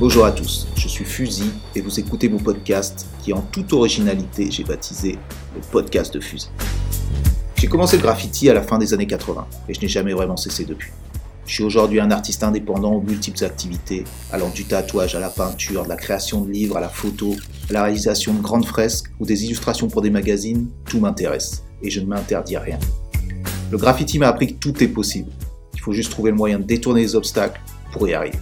Bonjour à tous, je suis Fusil et vous écoutez mon podcast qui en toute originalité j'ai baptisé le podcast de Fusil. J'ai commencé le graffiti à la fin des années 80 et je n'ai jamais vraiment cessé depuis. Je suis aujourd'hui un artiste indépendant aux multiples activités, allant du tatouage à la peinture, de la création de livres à la photo, à la réalisation de grandes fresques ou des illustrations pour des magazines, tout m'intéresse et je ne m'interdis rien. Le graffiti m'a appris que tout est possible. Il faut juste trouver le moyen de détourner les obstacles pour y arriver.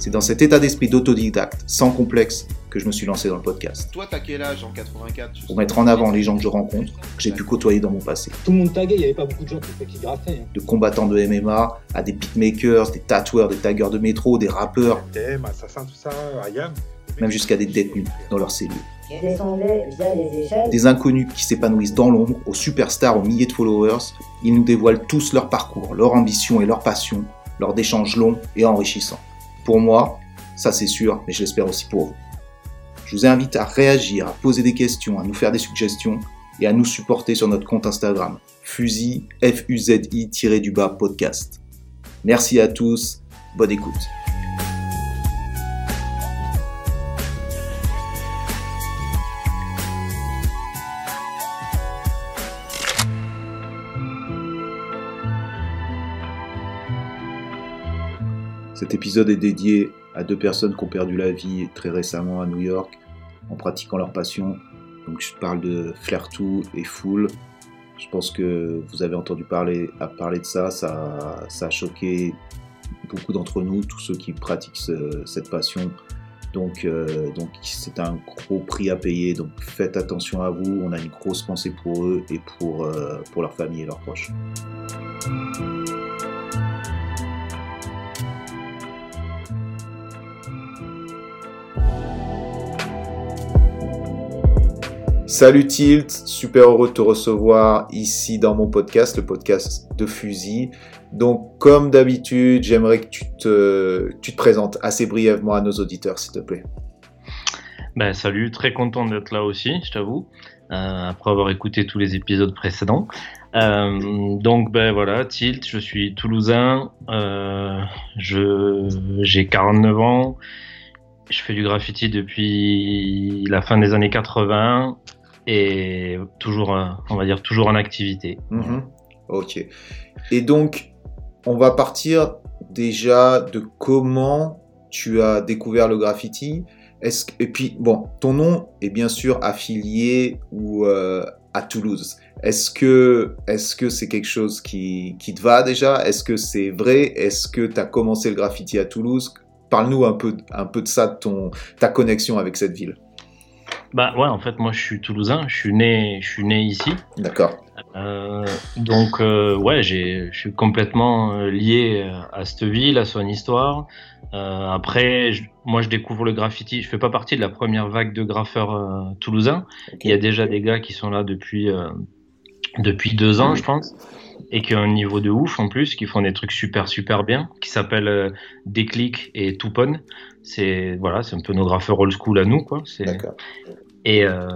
C'est dans cet état d'esprit d'autodidacte, sans complexe, que je me suis lancé dans le podcast. Toi, t'as quel âge en 84 Pour mettre en avant les gens que je rencontre, que j'ai pu côtoyer dans mon passé. Tout le monde taguait, il n'y avait pas beaucoup de gens qui, qui graffaient. hein. De combattants de MMA à des beatmakers, des tatoueurs, des taggeurs de métro, des rappeurs, TM, Assassin, tout ça, Ayam. même jusqu'à des détenus dans leurs cellules. Je descendais via les échelles. Des inconnus qui s'épanouissent dans l'ombre, aux superstars aux milliers de followers, ils nous dévoilent tous leur parcours, leur ambition et leur passion, lors d'échanges longs et enrichissants. Pour moi, ça c'est sûr, mais je l'espère aussi pour vous. Je vous invite à réagir, à poser des questions, à nous faire des suggestions et à nous supporter sur notre compte Instagram, fusil, F-U-Z-I-du-bas podcast. Merci à tous, bonne écoute. Cet épisode est dédié à deux personnes qui ont perdu la vie très récemment à New York en pratiquant leur passion. Donc je parle de Flairtou et Fool. Je pense que vous avez entendu parler, à parler de ça. ça. Ça a choqué beaucoup d'entre nous, tous ceux qui pratiquent ce- cette passion. Donc euh, donc c'est un gros prix à payer. Donc faites attention à vous. On a une grosse pensée pour eux et pour, euh, pour leur famille et leurs proches. Salut Tilt, super heureux de te recevoir ici dans mon podcast, le podcast de Fusil. Donc comme d'habitude, j'aimerais que tu te, présentes assez brièvement à nos auditeurs, s'il te plaît. Ben, salut, très content d'être là aussi, je t'avoue, euh, après avoir écouté tous les épisodes précédents. Euh, donc ben voilà, Tilt, je suis toulousain, euh, j'ai 49 ans, je fais du graffiti depuis la fin des années 80 et toujours, on va dire toujours en activité. Mhm. Ok. Et donc, on va partir déjà de comment tu as découvert le graffiti. Et puis, bon, ton nom est bien sûr affilié ou euh, à Toulouse. Est-ce que est-ce que c'est quelque chose qui, te va déjà? Est-ce que c'est vrai? Est-ce que tu as commencé le graffiti à Toulouse? Parle-nous un peu, un peu de ça, de ta connexion avec cette ville. Bah ouais, en fait moi je suis toulousain, je suis né, je suis né ici. D'accord. Euh, donc euh, ouais, je suis complètement euh, lié euh, à cette ville, à son histoire. Euh, après, je- moi je découvre le graffiti. Je fais pas partie de la première vague de graffeurs toulousains. Il y a déjà des gars qui sont là depuis depuis deux ans, je pense, et qui ont un niveau de ouf en plus, qui font des trucs super super bien, qui s'appellent Déclic et Toupon. C'est voilà, c'est un peu nos graffeurs old school à nous quoi. D'accord. et euh,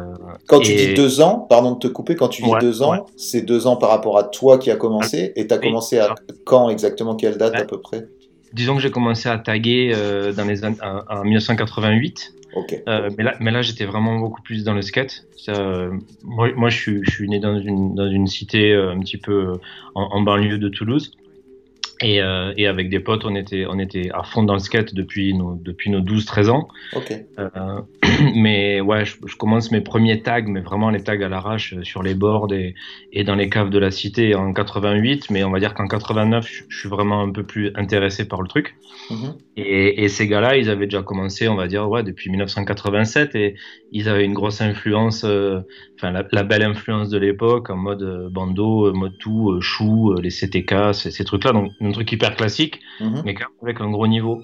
Quand tu dis deux ans, pardon de te couper, quand tu dis Ouais, deux ans, ouais. c'est deux ans par rapport à toi qui a commencé, et tu as commencé à quand exactement, quelle date Ouais. à peu près? Disons que j'ai commencé à taguer euh, dans les an- en, en 1988. Ok, Euh, mais là, mais là j'étais vraiment beaucoup plus dans le skate. Ça, moi, moi je, suis, je suis né dans une, dans une cité un petit peu en, en banlieue de Toulouse. Et, euh, et avec des potes, on était, on était à fond dans le skate depuis nos, depuis nos 12-13 ans. ok, Euh, mais ouais, je, je commence mes premiers tags, mais vraiment les tags à l'arrache euh, sur les boards et, et dans les caves de la cité en 88. Mais on va dire qu'en 89, je, je suis vraiment un peu plus intéressé par le truc. Mhm. Et, et ces gars-là, ils avaient déjà commencé, on va dire, ouais, depuis 1987, et ils avaient une grosse influence, euh, enfin la, la belle influence de l'époque, en mode euh, bando, euh, mode tout, euh, chou, les CTK, ces, ces trucs-là, donc un truc hyper classique, Mhm. mais quand même avec un gros niveau.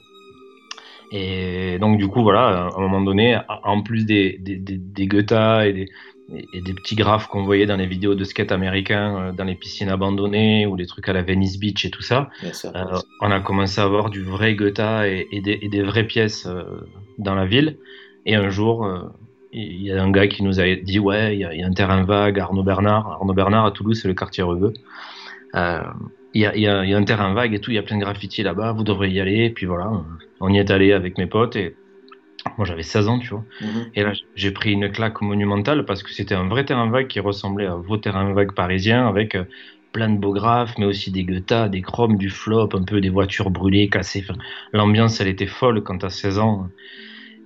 Et donc du coup, voilà, à un moment donné, en plus des des, des, des guettas et des et et des petits graphes qu'on voyait dans les vidéos de skate américains, euh, dans les piscines abandonnées ou les trucs à la Venice Beach et tout ça, sûr. euh, on a commencé à avoir du vrai Goethe et, et des, et des vraies pièces euh, dans la ville. Et un jour, euh, il y a un gars qui nous a dit Ouais, il y, a- il y a un terrain vague, Arnaud Bernard. Arnaud Bernard à Toulouse, c'est le quartier Reveux. Il y y a, un terrain vague et tout, il y a plein de graffitis là-bas, vous devrez y aller. Et puis voilà, on y est allé avec mes potes et moi j'avais 16 ans, tu vois. Mhm. Et là j'ai pris une claque monumentale parce que c'était un vrai terrain vague qui ressemblait à vos terrains vagues parisiens avec euh, plein de beaux graphes, mais aussi des guettas, des chromes, du flop, un peu des voitures brûlées, cassées. Enfin, L'ambiance elle était folle quand t'as 16 ans.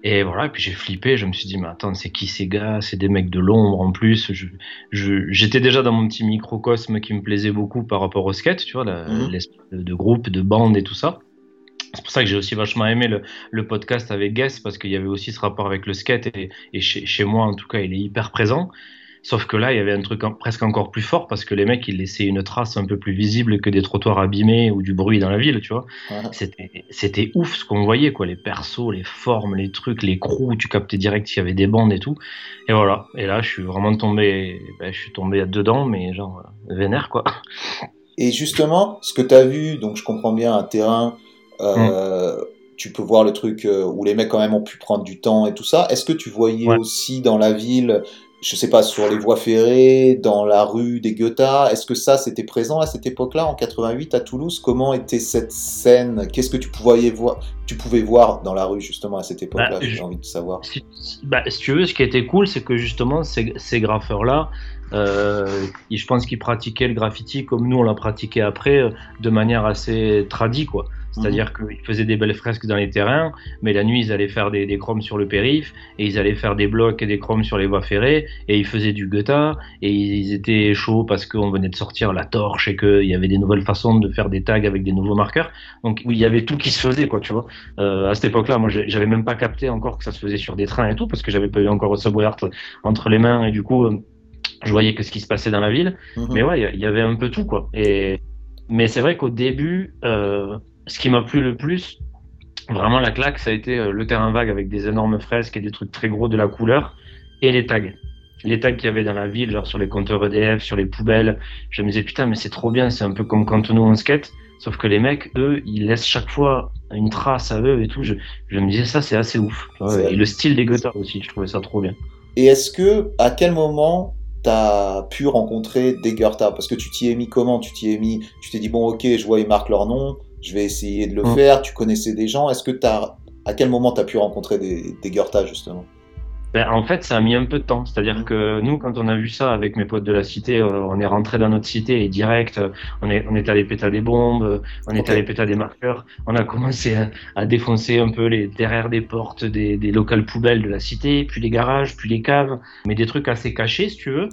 Et voilà, et puis j'ai flippé, je me suis dit, mais attends, c'est qui ces gars? C'est des mecs de l'ombre en plus. Je, je, J'étais déjà dans mon petit microcosme qui me plaisait beaucoup par rapport au skate, tu vois, Mhm. l'espèce de, de groupe, de bande et tout ça. C'est pour ça que j'ai aussi vachement aimé le, le podcast avec Guess, parce qu'il y avait aussi ce rapport avec le skate, et, et chez, chez moi, en tout cas, il est hyper présent. Sauf que là, il y avait un truc en- presque encore plus fort, parce que les mecs, ils laissaient une trace un peu plus visible que des trottoirs abîmés ou du bruit dans la ville, tu vois. C'était, ouf ce qu'on voyait, quoi. Les persos, les formes, les trucs, les crews, tu captais direct s'il y avait des bandes et tout. Et voilà. Et là, je suis vraiment tombé, ben, je suis tombé dedans, mais genre, vénère, quoi. Et justement, ce que tu as vu, donc je comprends bien, un terrain, euh, tu peux voir le truc euh, où les mecs quand même ont pu prendre du temps et tout ça. Est-ce que tu voyais Ouais. aussi dans la ville, je sais pas, sur les voies ferrées, dans la rue des Goethas, est-ce que ça c'était présent à cette époque-là, en 88 à Toulouse? Comment était cette scène? Qu'est-ce que tu pouvais voir, tu pouvais voir dans la rue justement à cette époque-là Bah, J'ai je- envie de savoir. Si, bah, si tu veux, ce qui était cool, c'est que justement, ces, ces graffeurs-là, euh, je pense qu'ils pratiquaient le graffiti comme nous, on l'a pratiqué après, de manière assez tradie, quoi. C'est-à-dire qu'ils faisaient des belles fresques dans les terrains, mais la nuit, ils allaient faire des, des chromes sur le périph', et ils allaient faire des blocs et des chromes sur les voies ferrées, et ils faisaient du guetta, et ils étaient chauds parce qu'on venait de sortir la torche, et qu'il y avait des nouvelles façons de faire des tags avec des nouveaux marqueurs. Donc, il y avait tout qui se faisait, quoi, tu vois. Euh, à cette époque-là, moi, j'avais même pas capté encore que ça se faisait sur des trains et tout, parce que j'avais pas eu encore Subway Art entre les mains, et du coup, je voyais que ce qui se passait dans la ville. Mhm. Mais ouais, il y a- il y avait un peu tout, quoi. Et, mais c'est vrai qu'au début, euh, ce qui m'a plu le plus, vraiment la claque, ça a été euh, le terrain vague avec des énormes fresques et des trucs très gros de la couleur, et les tags. Les tags qu'il y avait dans la ville, genre sur les compteurs EDF, sur les poubelles. Je me disais, putain, mais c'est trop bien, c'est un peu comme quand nous on skate. Sauf que les mecs, eux, ils laissent chaque fois une trace à eux et tout. Je, je me disais, ça, c'est assez ouf. Et le style des guitares aussi, je trouvais ça trop bien. Et est-ce que, à quel moment t'as pu rencontrer des Goethe Parce que tu t'y es mis comment? Tu t'y es mis, tu t'es dit, bon, ok, je vois, ils marquent leur nom, je vais essayer de le Mm. faire, tu connaissais des gens, est-ce que t'as, à quel moment t'as pu rencontrer des, des Goethe, justement? Ben, en fait, ça a mis un peu de temps. C'est-à-dire Mhm. que nous, quand on a vu ça avec mes potes de la cité, euh, on est rentré dans notre cité et direct, euh, on est, on est allé péter des bombes, on est allé péter des marqueurs. On a commencé à, à défoncer un peu les derrière des portes des, des locales poubelles de la cité, puis les garages, puis les caves, mais des trucs assez cachés, si tu veux.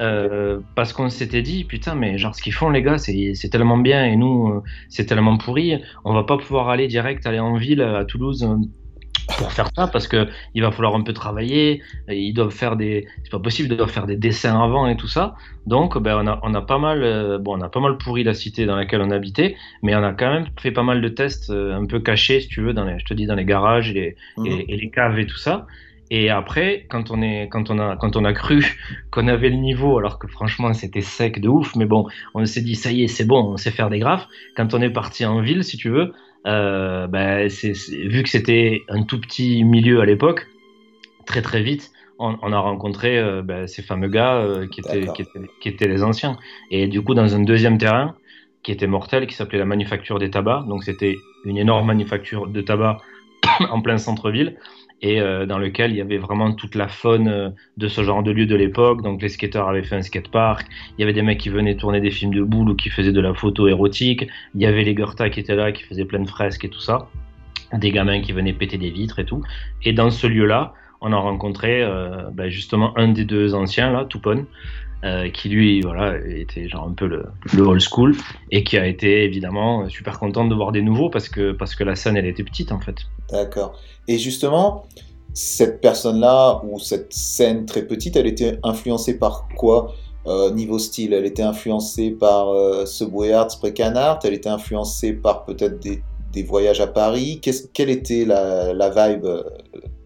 Euh, parce qu'on s'était dit, putain, mais genre ce qu'ils font les gars, c'est tellement bien et nous, c'est tellement pourri, on va pas pouvoir aller direct, aller en ville à Toulouse pour faire ça parce que il va falloir un peu travailler, ils doivent faire des, c'est pas possible, ils doivent faire des dessins avant et tout ça. Donc, ben on a, on a pas mal, euh, bon, on a pas mal pourri la cité dans laquelle on habitait, mais on a quand même fait pas mal de tests euh, un peu cachés, si tu veux, dans les, je te dis, dans les garages et les, Mhm. et, et les caves et tout ça. Et après, quand on est, quand on a, quand on a cru qu'on avait le niveau, alors que franchement c'était sec de ouf, mais bon, on s'est dit ça y est, c'est bon, on sait faire des graphes. Quand on est parti en ville, si tu veux, euh, c'est- vu que c'était un tout petit milieu à l'époque, très très vite, on, on a rencontré euh, ben, ces fameux gars euh, qui, étaient, D'accord. qui, étaient, qui étaient les anciens. Et du coup, dans un deuxième terrain qui était mortel, qui s'appelait la manufacture des tabacs, donc c'était une énorme manufacture de tabac en plein centre-ville et euh, dans lequel il y avait vraiment toute la faune euh, de ce genre de lieu de l'époque. Donc les skateurs avaient fait un skatepark, il y avait des mecs qui venaient tourner des films de boules ou qui faisaient de la photo érotique, il y avait les Goethe qui étaient là, qui faisaient plein de fresques et tout ça, des gamins qui venaient péter des vitres et tout. Et dans ce lieu-là, on a rencontré euh, ben, justement un des deux anciens là, Toupon, euh, qui lui voilà était genre un peu le, le old school et qui a été évidemment super content de voir des nouveaux parce que parce que la scène elle était petite en fait. D'accord. Et justement, cette personne-là, ou cette scène très petite, elle était influencée par quoi euh, niveau style? Elle était influencée par euh, Subway Art, Spray Can Art? Elle était influencée par peut-être des, des voyages à Paris? Quelle était la, la vibe euh,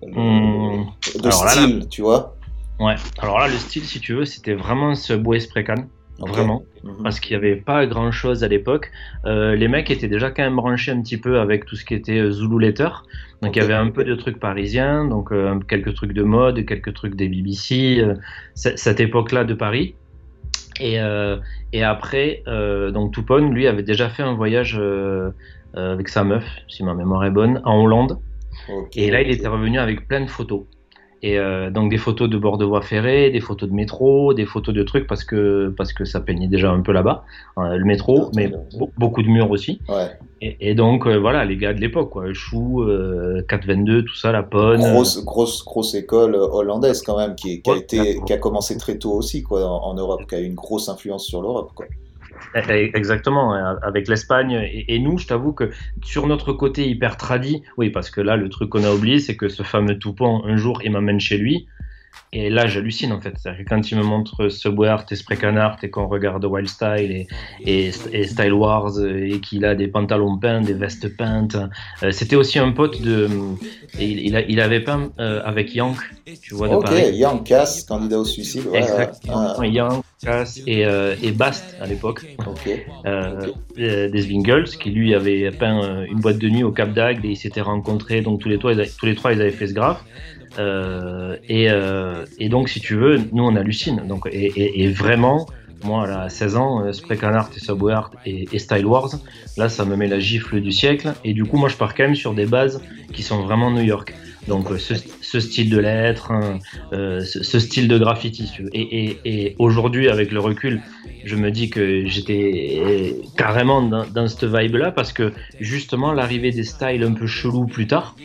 le- Mmh. de Alors là, style, tu vois? Ouais. Alors là le style si tu veux c'était vraiment ce Bois Sprecan. Ok. Vraiment. Mhm. parce qu'il n'y avait pas grand chose à l'époque. Euh, les mecs étaient déjà quand même branchés un petit peu avec tout ce qui était euh, Zulu Letter. Donc il y avait un peu de trucs parisiens, donc euh, quelques trucs de mode, quelques trucs des BBC, euh, cette époque-là de Paris. Et, et après, donc Toupon, lui, avait déjà fait un voyage avec sa meuf, si ma mémoire est bonne, en Hollande. Et là, il était revenu avec plein de photos. Et euh, donc des photos de bord de voie ferrée, des photos de métro, des photos de trucs parce que parce que ça peignait déjà un peu là-bas, euh, le métro, mais be- beaucoup de murs aussi. Ouais. Et, et donc euh, voilà, les gars de l'époque, quoi, Chou, euh, 422, tout ça, la Ponne. Grosse, grosse, grosse école euh, hollandaise quand même, qui, qui a été, qui a commencé très tôt aussi quoi, en, en Europe, qui a eu une grosse influence sur l'Europe. Quoi. Eh, eh, Exactement, hein, avec l'Espagne. Et, nous, je t'avoue que sur notre côté hyper tradi, oui, parce que là, le truc qu'on a oublié, c'est que ce fameux Toupon, un jour, il m'amène chez lui. Et là, j'hallucine en fait. C'est-à-dire que quand il me montre Subway Art et Spray Can Art et qu'on regarde Wild Style et, et, et Style Wars et qu'il a des pantalons peints, des vestes peintes, euh, c'était aussi un pote de. il, il, a- il avait peint euh, avec Yank, tu vois, de Ok, Paris. Yann Cass, candidat au suicide. Ouais, Exactement. ouais, Yank, Cass et, euh, et Bast à l'époque. ouais. Ok. euh, des Zwingles qui lui avait peint une boîte de nuit au Cap d'Agde et ils s'étaient rencontrés donc tous les trois ils avaient, tous les trois ils avaient fait ce graphe et, euh, et donc si tu veux nous on hallucine donc et, et, et vraiment moi là, à 16 ans euh, Spray Can Art et Subway Art et, Style Wars là ça me met la gifle du siècle et du coup moi je pars quand même sur des bases qui sont vraiment New York donc euh, ce, ce style de lettres, hein, euh, ce, ce style de graffiti. si. Et, et, et aujourd'hui, avec le recul, je me dis que j'étais carrément dans, dans cette vibe-là parce que justement l'arrivée des styles un peu chelous plus tard,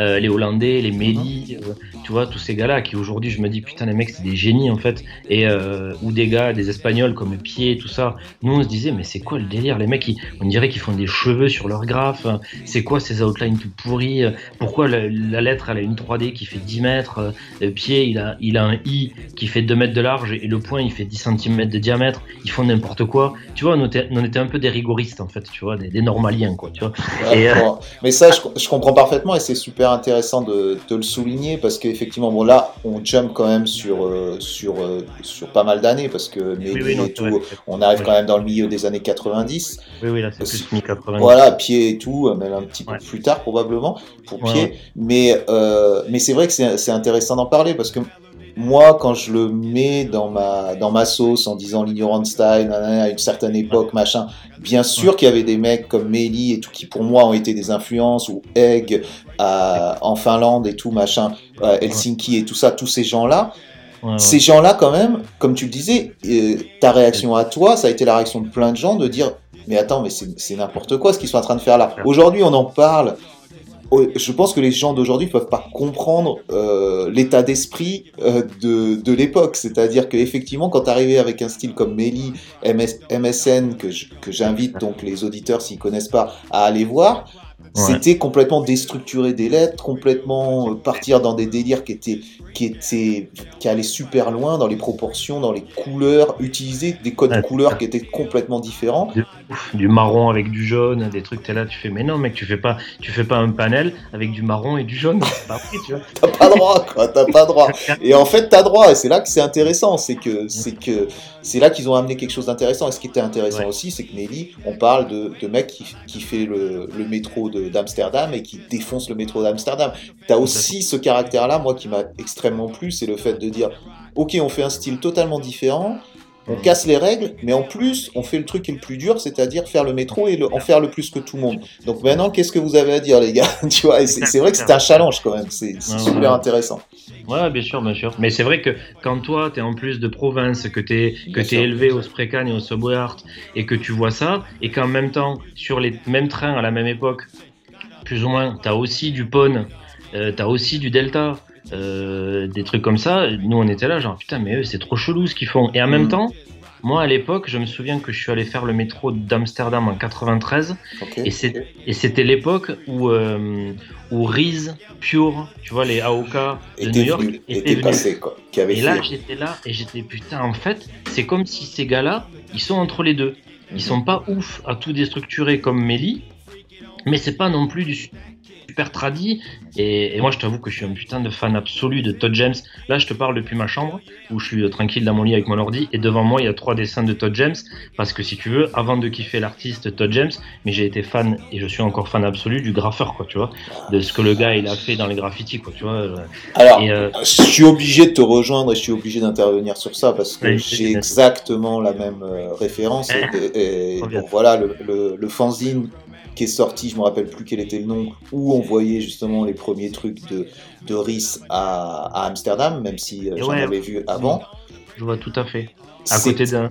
euh, les Hollandais, les Méli, euh, tu vois, tous ces gars-là qui aujourd'hui je me dis putain les mecs c'est des génies en fait, et euh, ou des gars, des Espagnols comme Pied, tout ça. Nous on se disait mais c'est quoi le délire? Les mecs, ils- on dirait qu'ils font des cheveux sur leur graphe. C'est quoi ces outlines tout pourris Pourquoi la, la lettre elle a une 3D qui fait 10 mètres? Pied il a, il a un i qui fait 2 mètres de large et le point il fait 10 cm de diamètre. Ils font n'importe quoi. Tu vois, on était, on était un peu des rigoristes en fait, tu vois, des, des normaliens quoi, tu vois. Ouais, Et, bon, Mais ça, je, je comprends parfaitement et c'est super intéressant de, de le souligner parce qu'effectivement, bon là, on jump quand même sur, euh, sur, euh, sur pas mal d'années parce que Mehdi Oui, oui, non, et tout, on arrive Oui. quand même dans le milieu des années 90. Oui, oui, là c'est plus mi-80. Voilà, pied et tout, euh, même un petit peu plus tard probablement pour Ouais, pied. ouais. Mais, euh, mais c'est vrai que c'est intéressant d'en parler parce que moi, quand je le mets dans ma, dans ma sauce en disant l'ignorant style, à une certaine époque, machin, bien sûr qu'il y avait des mecs comme Meli et tout qui pour moi ont été des influences, ou Egg à- en Finlande et tout, machin, Helsinki et tout ça, tous ces gens-là. Ouais, ouais. Ces gens-là, quand même, comme tu le disais, euh, ta réaction à toi, ça a été la réaction de plein de gens de dire Mais attends, mais c'est n'importe quoi ce qu'ils sont en train de faire là. Aujourd'hui, on en parle. Oh, Je pense que les gens d'aujourd'hui peuvent pas comprendre euh, l'état d'esprit euh, de, de l'époque. C'est-à-dire qu'effectivement, quand tu arrivais avec un style comme Meli, MS, MSN, que j'invite donc les auditeurs, s'ils connaissent pas, à aller voir, Ouais. c'était complètement déstructurer des lettres, complètement euh, partir dans des délires qui étaient, qui étaient, qui allaient super loin dans les proportions, dans les couleurs, utiliser des codes Ouais. couleurs qui étaient complètement différents. Du marron avec du jaune, des trucs, t'es là, tu fais, mais non, mec, tu fais pas, tu fais pas un panel avec du marron et du jaune. Tu vois. T'as pas droit, quoi, t'as pas droit. Et en fait, t'as droit, et c'est là que c'est intéressant, c'est que, c'est que, c'est là qu'ils ont amené quelque chose d'intéressant. Et ce qui était intéressant Ouais. aussi, c'est que Nelly, on parle de, de mec qui, qui fait le, le métro de- d'Amsterdam et qui défonce le métro d'Amsterdam. T'as aussi ce caractère-là, moi, qui m'a extrêmement plu, c'est le fait de dire, ok, on fait un style totalement différent, on casse les règles, mais en plus, on fait le truc qui est le plus dur, c'est-à-dire faire le métro et le- en faire le plus que tout le monde. Donc maintenant, qu'est-ce que vous avez à dire, les gars Tu vois, c'est vrai que c'est un challenge quand même, c'est super ouais. intéressant. Ouais, bien sûr, bien sûr. Mais c'est vrai que quand toi, t'es en plus de province, que Bien t'es sûr. élevé au Sprecan et au Subway Art, et que tu vois ça, et qu'en même temps, sur les mêmes trains à la même époque, plus ou moins, t'as aussi du Pone, euh, t'as aussi du Delta, euh, des trucs comme ça. Nous, on était là, genre putain, mais eux, c'est trop chelou ce qu'ils font. Et en même Mhm. temps, moi, à l'époque, je me souviens que je suis allé faire le métro d'Amsterdam en 93. Ok. Et c'était l'époque où, euh, où Reese, Pure, tu vois, les AOK de New York venu, étaient venus. passé quoi, qui avait Et là, j'étais là et j'étais putain, en fait, c'est comme si ces gars-là, ils sont entre les deux. Ils sont pas ouf à tout déstructurer comme Melly, mais c'est pas non plus du super tradit. Et, et moi, je t'avoue que je suis un putain de fan absolu de Todd James. Là, je te parle depuis ma chambre où je suis euh, tranquille dans mon lit avec mon ordi et devant moi, il y a trois dessins de Todd James. Parce que si tu veux, avant de kiffer l'artiste Todd James, mais j'ai été fan et je suis encore fan absolu du graffeur, quoi, tu vois, de ce que le gars il a fait dans les graffitis, quoi, tu vois. Alors, Et, euh, je suis obligé de te rejoindre et je suis obligé d'intervenir sur ça parce que j'ai exactement la même euh, référence. Et, et- et voilà, le, le, le fanzine qui est sorti, je me rappelle plus quel était le nom, où on voyait justement les premiers trucs de, de Rhys à, à Amsterdam, même si euh, j'en Ouais. avais vu avant. Je vois tout à fait. À côté d'un,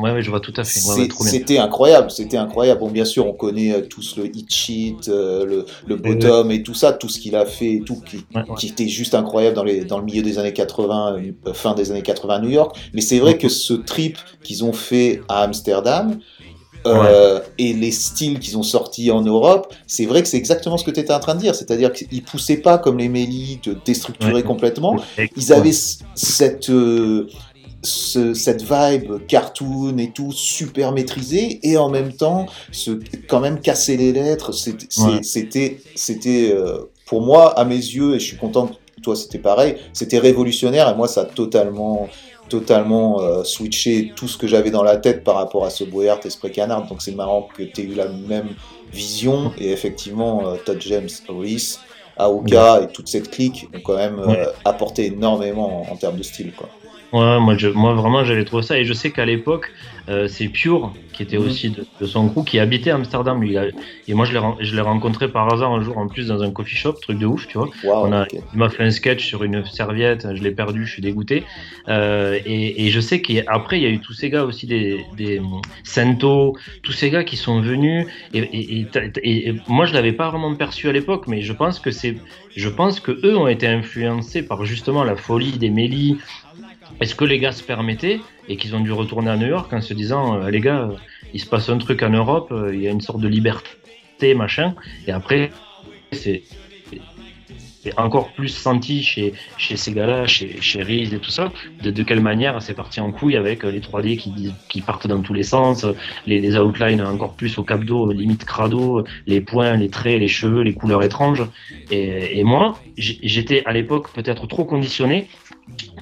ouais, ouais, je vois tout à fait. Ouais. C'était incroyable, c'était incroyable. Bon, bien sûr, on connaît euh, tous le hit sheet, euh, le, le bottom et tout ça, tout ce qu'il a fait et tout, qui, était juste incroyable dans, les, dans le milieu des années 80, euh, fin des années 80 à New York. Mais c'est vrai que ce trip qu'ils ont fait à Amsterdam, euh, et les styles qu'ils ont sortis en Europe, c'est vrai que c'est exactement ce que tu étais en train de dire. C'est-à-dire qu'ils poussaient pas comme les Mélis de déstructurer Ouais. complètement. Ils avaient cette, euh, ce- cette vibe cartoon et tout super maîtrisée et en même temps quand même casser les lettres. Ouais. C'était, euh, pour moi, à mes yeux, et je suis content que toi c'était pareil, c'était révolutionnaire et moi ça a totalement totalement euh, switché tout ce que j'avais dans la tête par rapport à ce Boyart et Spray Canard. Donc c'est marrant que tu aies eu la même vision. Et effectivement euh, Todd James, Reese, Aoka et toute cette clique ont quand même euh, apporté énormément en, en termes de style quoi. Ouais, moi, je, moi vraiment j'avais trouvé ça. Et je sais qu'à l'époque euh, c'est Pure qui était Mhm. aussi de, de son groupe qui habitait Amsterdam. Lui, et moi je l'ai rencontré par hasard un jour en plus dans un coffee shop truc de ouf tu vois. On a- il m'a fait un sketch sur une serviette je l'ai perdu je suis dégoûté. Euh, et, et je sais qu'après il y a eu tous ces gars aussi des, des Sento tous ces gars qui sont venus. Et, moi je l'avais pas vraiment perçu à l'époque mais je pense que c'est je pense que eux ont été influencés par justement la folie des Mélis est-ce que les gars se permettaient et qu'ils ont dû retourner à New York en se disant euh, les gars, euh, il se passe un truc en Europe, euh, il y a une sorte de liberté, machin, et après, c'est encore plus senti chez, chez ces gars-là, chez, chez Reese et tout ça, de, de quelle manière c'est parti en couille avec les 3D qui, qui partent dans tous les sens, les, outlines encore plus au cap d'eau, limite crado, les points, les traits, les cheveux, les couleurs étranges. Et, moi, j'étais à l'époque peut-être trop conditionné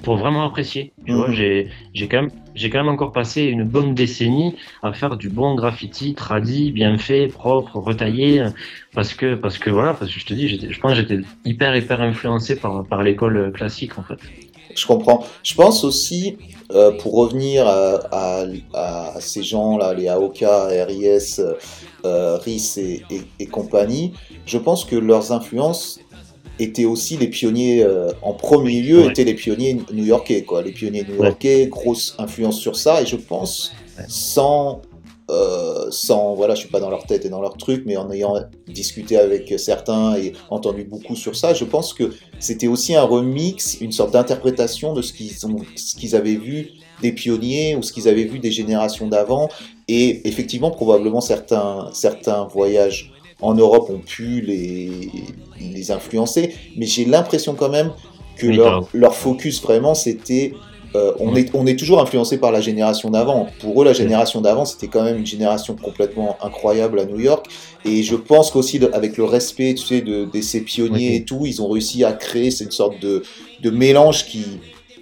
pour vraiment apprécier. Tu Mhm. vois, j'ai j'ai quand même j'ai quand même encore passé une bonne décennie à faire du bon graffiti tradi, bien fait, propre, retaillé, parce que parce que voilà, parce que je te dis, j'étais- je pense que j'étais hyper hyper influencé par par l'école classique en fait. Je comprends. Je pense aussi, euh, pour revenir à, à- à ces gens-là, les AOK, RIS, euh, RIS et, et- et compagnie, je pense que leurs influences étaient aussi les pionniers, euh, en premier lieu, Ouais. étaient les pionniers new-yorkais. Quoi. Les pionniers new-yorkais, grosse influence sur ça, et je pense, Ouais. sans... euh, sans, voilà, je suis pas dans leur tête et dans leur truc, mais en ayant discuté avec certains et entendu beaucoup sur ça, je pense que c'était aussi un remix, une sorte d'interprétation de ce qu'ils ont, ce qu'ils avaient vu des pionniers ou ce qu'ils avaient vu des générations d'avant. Et effectivement, probablement certains, certains voyages en Europe ont pu les, les influencer, mais j'ai l'impression quand même que Oui, leur, focus vraiment c'était euh, on, est, on est toujours influencé par la génération d'avant. Pour eux, la génération d'avant, c'était quand même une génération complètement incroyable à New York. Et je pense qu'aussi, avec le respect tu sais, de, de ces pionniers Oui. et tout, ils ont réussi à créer cette sorte de, de mélange qui,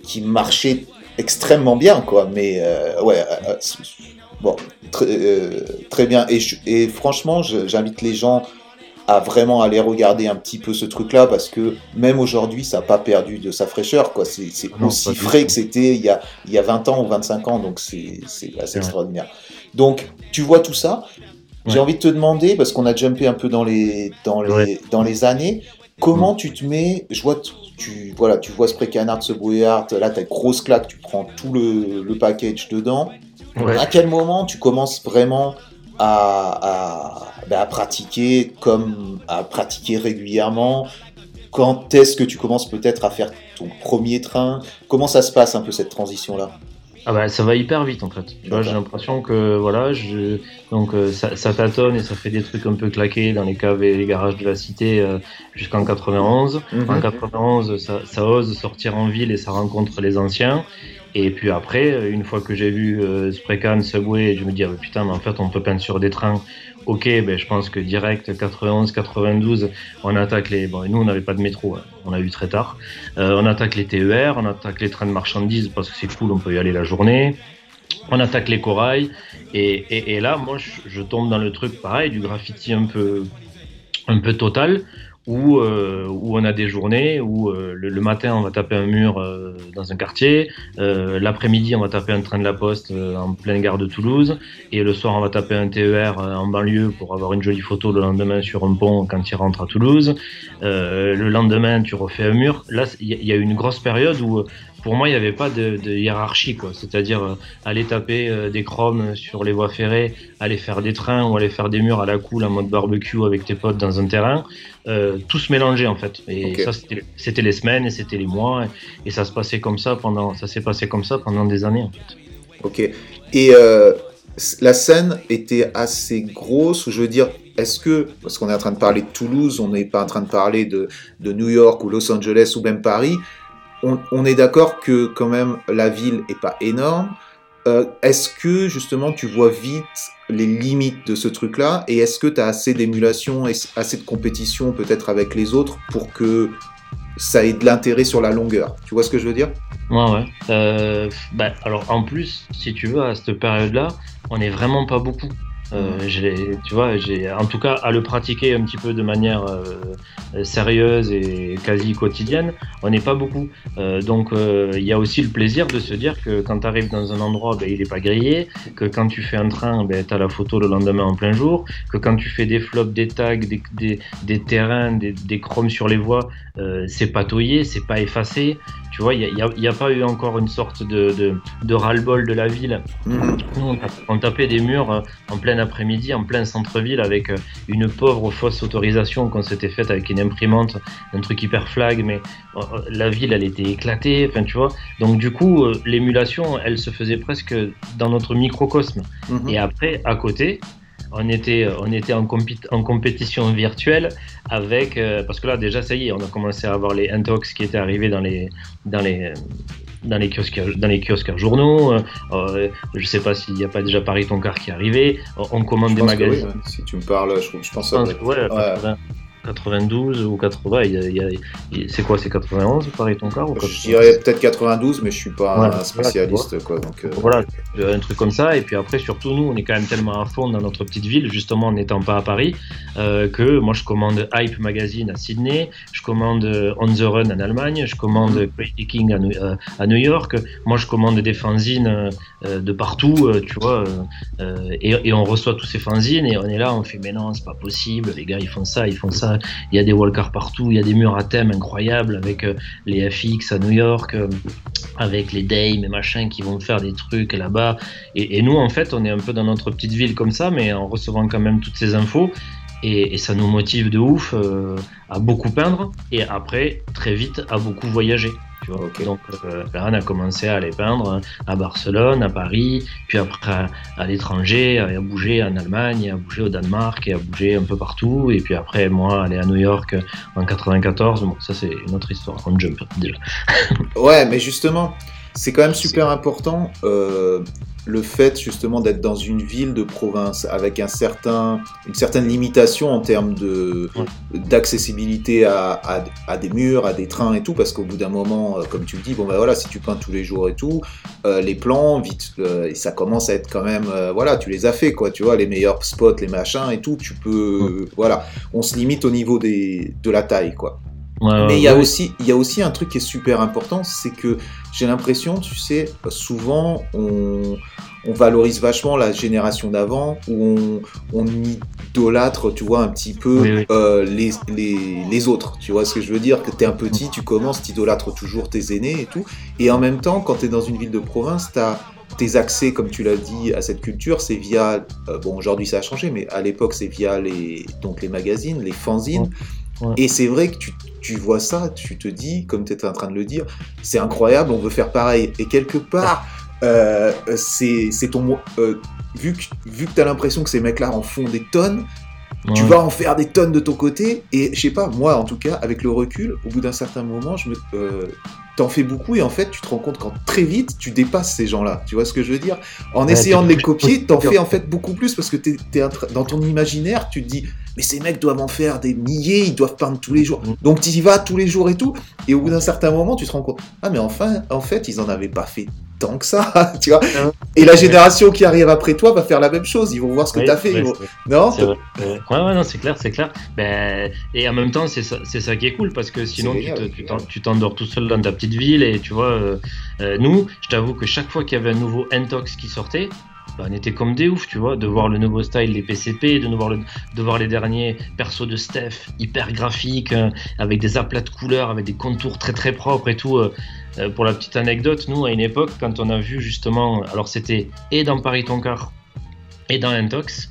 qui marchait extrêmement bien. Quoi. Mais euh, ouais, euh, euh, bon, très, euh, très bien. Et, je- et franchement, j'invite les gens à vraiment aller regarder un petit peu ce truc-là parce que même aujourd'hui, ça n'a pas perdu de sa fraîcheur. quoi. C'est aussi frais que c'était il y a, il y a 20 ans ou 25 ans, donc c'est assez extraordinaire. Donc, tu vois tout ça. J'ai Ouais. envie de te demander, parce qu'on a jumpé un peu dans les, dans les, Ouais. dans les années, comment tu te mets, je vois, tu, voilà, tu vois Spray Canard, ce Brouillard, là, une grosse claque, tu prends tout le, le package dedans. À quel moment tu commences vraiment à, à, ben, à pratiquer comme à pratiquer régulièrement Quand est-ce que tu commences peut-être à faire ton premier train? Comment ça se passe un peu cette transition-là? Ah bah ça va hyper vite en fait. Tu vois, j'ai l'impression que voilà, je donc euh, ça, ça tâtonne et ça fait des trucs un peu claqués dans les caves et les garages de la cité euh, jusqu'en 91. En 91, ça, ça ose sortir en ville et ça rencontre les anciens. Et puis après, une fois que j'ai vu euh, Spraycan, Subway, je me dis, ah, putain, mais en fait, on peut peindre sur des trains. Ok, ben, je pense que direct 91, 92, on attaque les. Bon, nous, on n'avait pas de métro, hein. on a eu très tard. Euh, on attaque les TER, on attaque les trains de marchandises parce que c'est cool, on peut y aller la journée. On attaque les corails. Et, et, et là, moi, je, je, tombe dans le truc pareil, du graffiti un peu, un peu total, où, euh, où on a des journées où euh, le, matin on va taper un mur euh, dans un quartier, euh, l'après-midi on va taper un train de la poste euh, en pleine gare de Toulouse, et le soir on va taper un TER en banlieue pour avoir une jolie photo le lendemain sur un pont quand il rentre à Toulouse. le lendemain tu refais un mur. Là il y, y, a une grosse période où pour moi, il n'y avait pas de, de hiérarchie, quoi. C'est-à-dire euh, aller taper euh, des chromes sur les voies ferrées, aller faire des trains ou aller faire des murs à la cool en mode barbecue avec tes potes dans un terrain. Euh, tout se mélangeait en fait. Et okay. ça, c'était les semaines et c'était les mois. Et, et, ça se passait comme ça pendant, ça s'est passé comme ça pendant des années en fait. Ok. Et la scène était assez grosse. Je veux dire, est-ce que, parce qu'on est en train de parler de Toulouse, on n'est pas en train de parler de, de New York ou Los Angeles ou même Paris on, est d'accord que quand même la ville est pas énorme. Euh, est-ce que justement tu vois vite les limites de ce truc-là? Et est-ce que tu as assez d'émulation et assez de compétition peut-être avec les autres pour que ça ait de l'intérêt sur la longueur? Tu vois ce que je veux dire? Ouais, ouais. Euh, bah, alors en plus, si tu veux, à cette période-là, on n'est vraiment pas beaucoup. Euh, tu vois, j'ai en tout cas à le pratiquer un petit peu de manière euh, sérieuse et quasi quotidienne, on n'est pas beaucoup. Euh, donc euh, il y a aussi le plaisir de se dire que quand tu arrives dans un endroit, ben, il n'est pas grillé, que quand tu fais un train, ben, tu as la photo le lendemain en plein jour, que quand tu fais des flops, des tags, des, des, des terrains, des, des, chromes sur les voies, euh, c'est patouillé, c'est pas effacé. Tu vois, il n'y a, a, a, pas eu encore une sorte de, de, de ras-le-bol de la ville. Mmh. Nous, on, tapait des murs en plein après-midi, en plein centre-ville, avec une pauvre fausse autorisation qu'on s'était faite avec une imprimante, un truc hyper flag, mais la ville, elle était éclatée, enfin, tu vois. Donc, du coup, l'émulation, elle se faisait presque dans notre microcosme. Mmh. Et après, à côté, on était, on était en, en compétition virtuelle avec. Euh, parce que là, déjà, ça y est, on a commencé à avoir les intox qui étaient arrivés dans les, dans les, dans les kiosques, dans les kiosques à journaux. Euh, je sais pas s'il n'y a pas déjà Paris ton car qui est arrivé. On commande des magazines. Oui, si tu me parles, je, je pense à. Ouais, ouais. 92 ou 80, il y a, il y a, c'est quoi, c'est 91 Paris ton car ou Je dirais peut-être 92, mais je suis pas un spécialiste. Voilà, quoi, donc, euh... voilà, un truc comme ça. Et puis après, surtout, nous, on est quand même tellement à fond dans notre petite ville, justement en n'étant pas à Paris, euh, que moi, je commande Hype Magazine à Sydney, je commande On the Run en Allemagne, je commande Crazy King à New, euh, à New, York, moi, je commande des fanzines euh, de partout, tu vois, et, et, on reçoit tous ces fanzines et on est là, on fait, mais non, c'est pas possible, les gars, ils font ça, ils font ça il y a des wallcars partout, il y a des murs à thème incroyables avec euh, les FX à New York, euh, avec les Dame et machin qui vont faire des trucs là-bas. Et, nous, en fait, on est un peu dans notre petite ville comme ça, mais en recevant quand même toutes ces infos. Et, ça nous motive de ouf euh, à beaucoup peindre et après, très vite, à beaucoup voyager. Tu vois okay. Donc, euh, a commencé à aller peindre à Barcelone, à Paris, puis après à, à l'étranger, à, bouger en Allemagne, à bouger au Danemark, et à bouger un peu partout. Et puis après, moi, aller à New York en 94. Bon, ça, c'est une autre histoire. On jump déjà. ouais, mais justement, c'est quand même super important. Euh, le fait justement d'être dans une ville de province avec un certain, une certaine limitation en termes de, d'accessibilité à, à, à, des murs, à des trains et tout, parce qu'au bout d'un moment, euh, comme tu le dis, bon ben voilà, si tu peins tous les jours et tout, euh, les plans, vite, euh, et ça commence à être quand même, euh, voilà, tu les as fait, quoi, tu vois, les meilleurs spots, les machins et tout, tu peux, voilà, on se limite au niveau des, de la taille, quoi. Ouais, Mais il y, a aussi, il y a aussi un truc qui est super important, c'est que j'ai l'impression, tu sais, souvent on, on, valorise vachement la génération d'avant, où on, on, idolâtre, tu vois, un petit peu oui, oui. Euh, les, les, les, autres. Tu vois ce que je veux dire? Que tu es un petit, tu commences, tu idolâtres toujours tes aînés et tout. Et en même temps, quand tu es dans une ville de province, tu as tes accès, comme tu l'as dit, à cette culture, c'est via, euh, bon aujourd'hui ça a changé, mais à l'époque c'est via les, donc les magazines, les fanzines. Ouais. Et c'est vrai que tu, tu, vois ça, tu te dis, comme tu étais en train de le dire, c'est incroyable, on veut faire pareil. Et quelque part, euh, c'est ton. Euh, vu que, vu que tu as l'impression que ces mecs-là en font des tonnes, Tu vas en faire des tonnes de ton côté, et je sais pas, moi en tout cas, avec le recul, au bout d'un certain moment, je me, euh, t'en fais beaucoup, et en fait, tu te rends compte qu'en très vite, tu dépasses ces gens-là. Tu vois ce que je veux dire? En Ouais, essayant de les copier, t'en fais en fait beaucoup plus parce que t'es, dans ton imaginaire, tu te dis, mais ces mecs doivent en faire des milliers, ils doivent peindre tous les jours. Mm. Donc tu y vas tous les jours et tout, et au bout d'un certain moment, tu te rends compte, ah mais enfin, en fait, ils en avaient pas fait tant que ça, tu vois. Ouais. Et la génération qui arrive après toi va faire la même chose, ils vont voir ce que fait. ouais, ils vont- c'est- Non C'est. Ouais, ouais, non, c'est clair, c'est clair. Ben, et en même temps, c'est ça, c'est ça qui est cool parce que sinon, tu, tu tu t'endors tout seul dans ta petite ville et tu vois, euh, euh, nous, je t'avoue que chaque fois qu'il y avait un nouveau Ntox qui sortait, ben, on était comme des oufs, tu vois, de voir le nouveau style des PCP, de, voir, le, de voir les derniers persos de Steph, hyper graphiques, euh, avec des aplats de couleurs, avec des contours très très propres et tout. euh, euh, pour la petite anecdote, nous, à une époque, quand on a vu justement, alors c'était et dans Paris Toncar et dans Intox,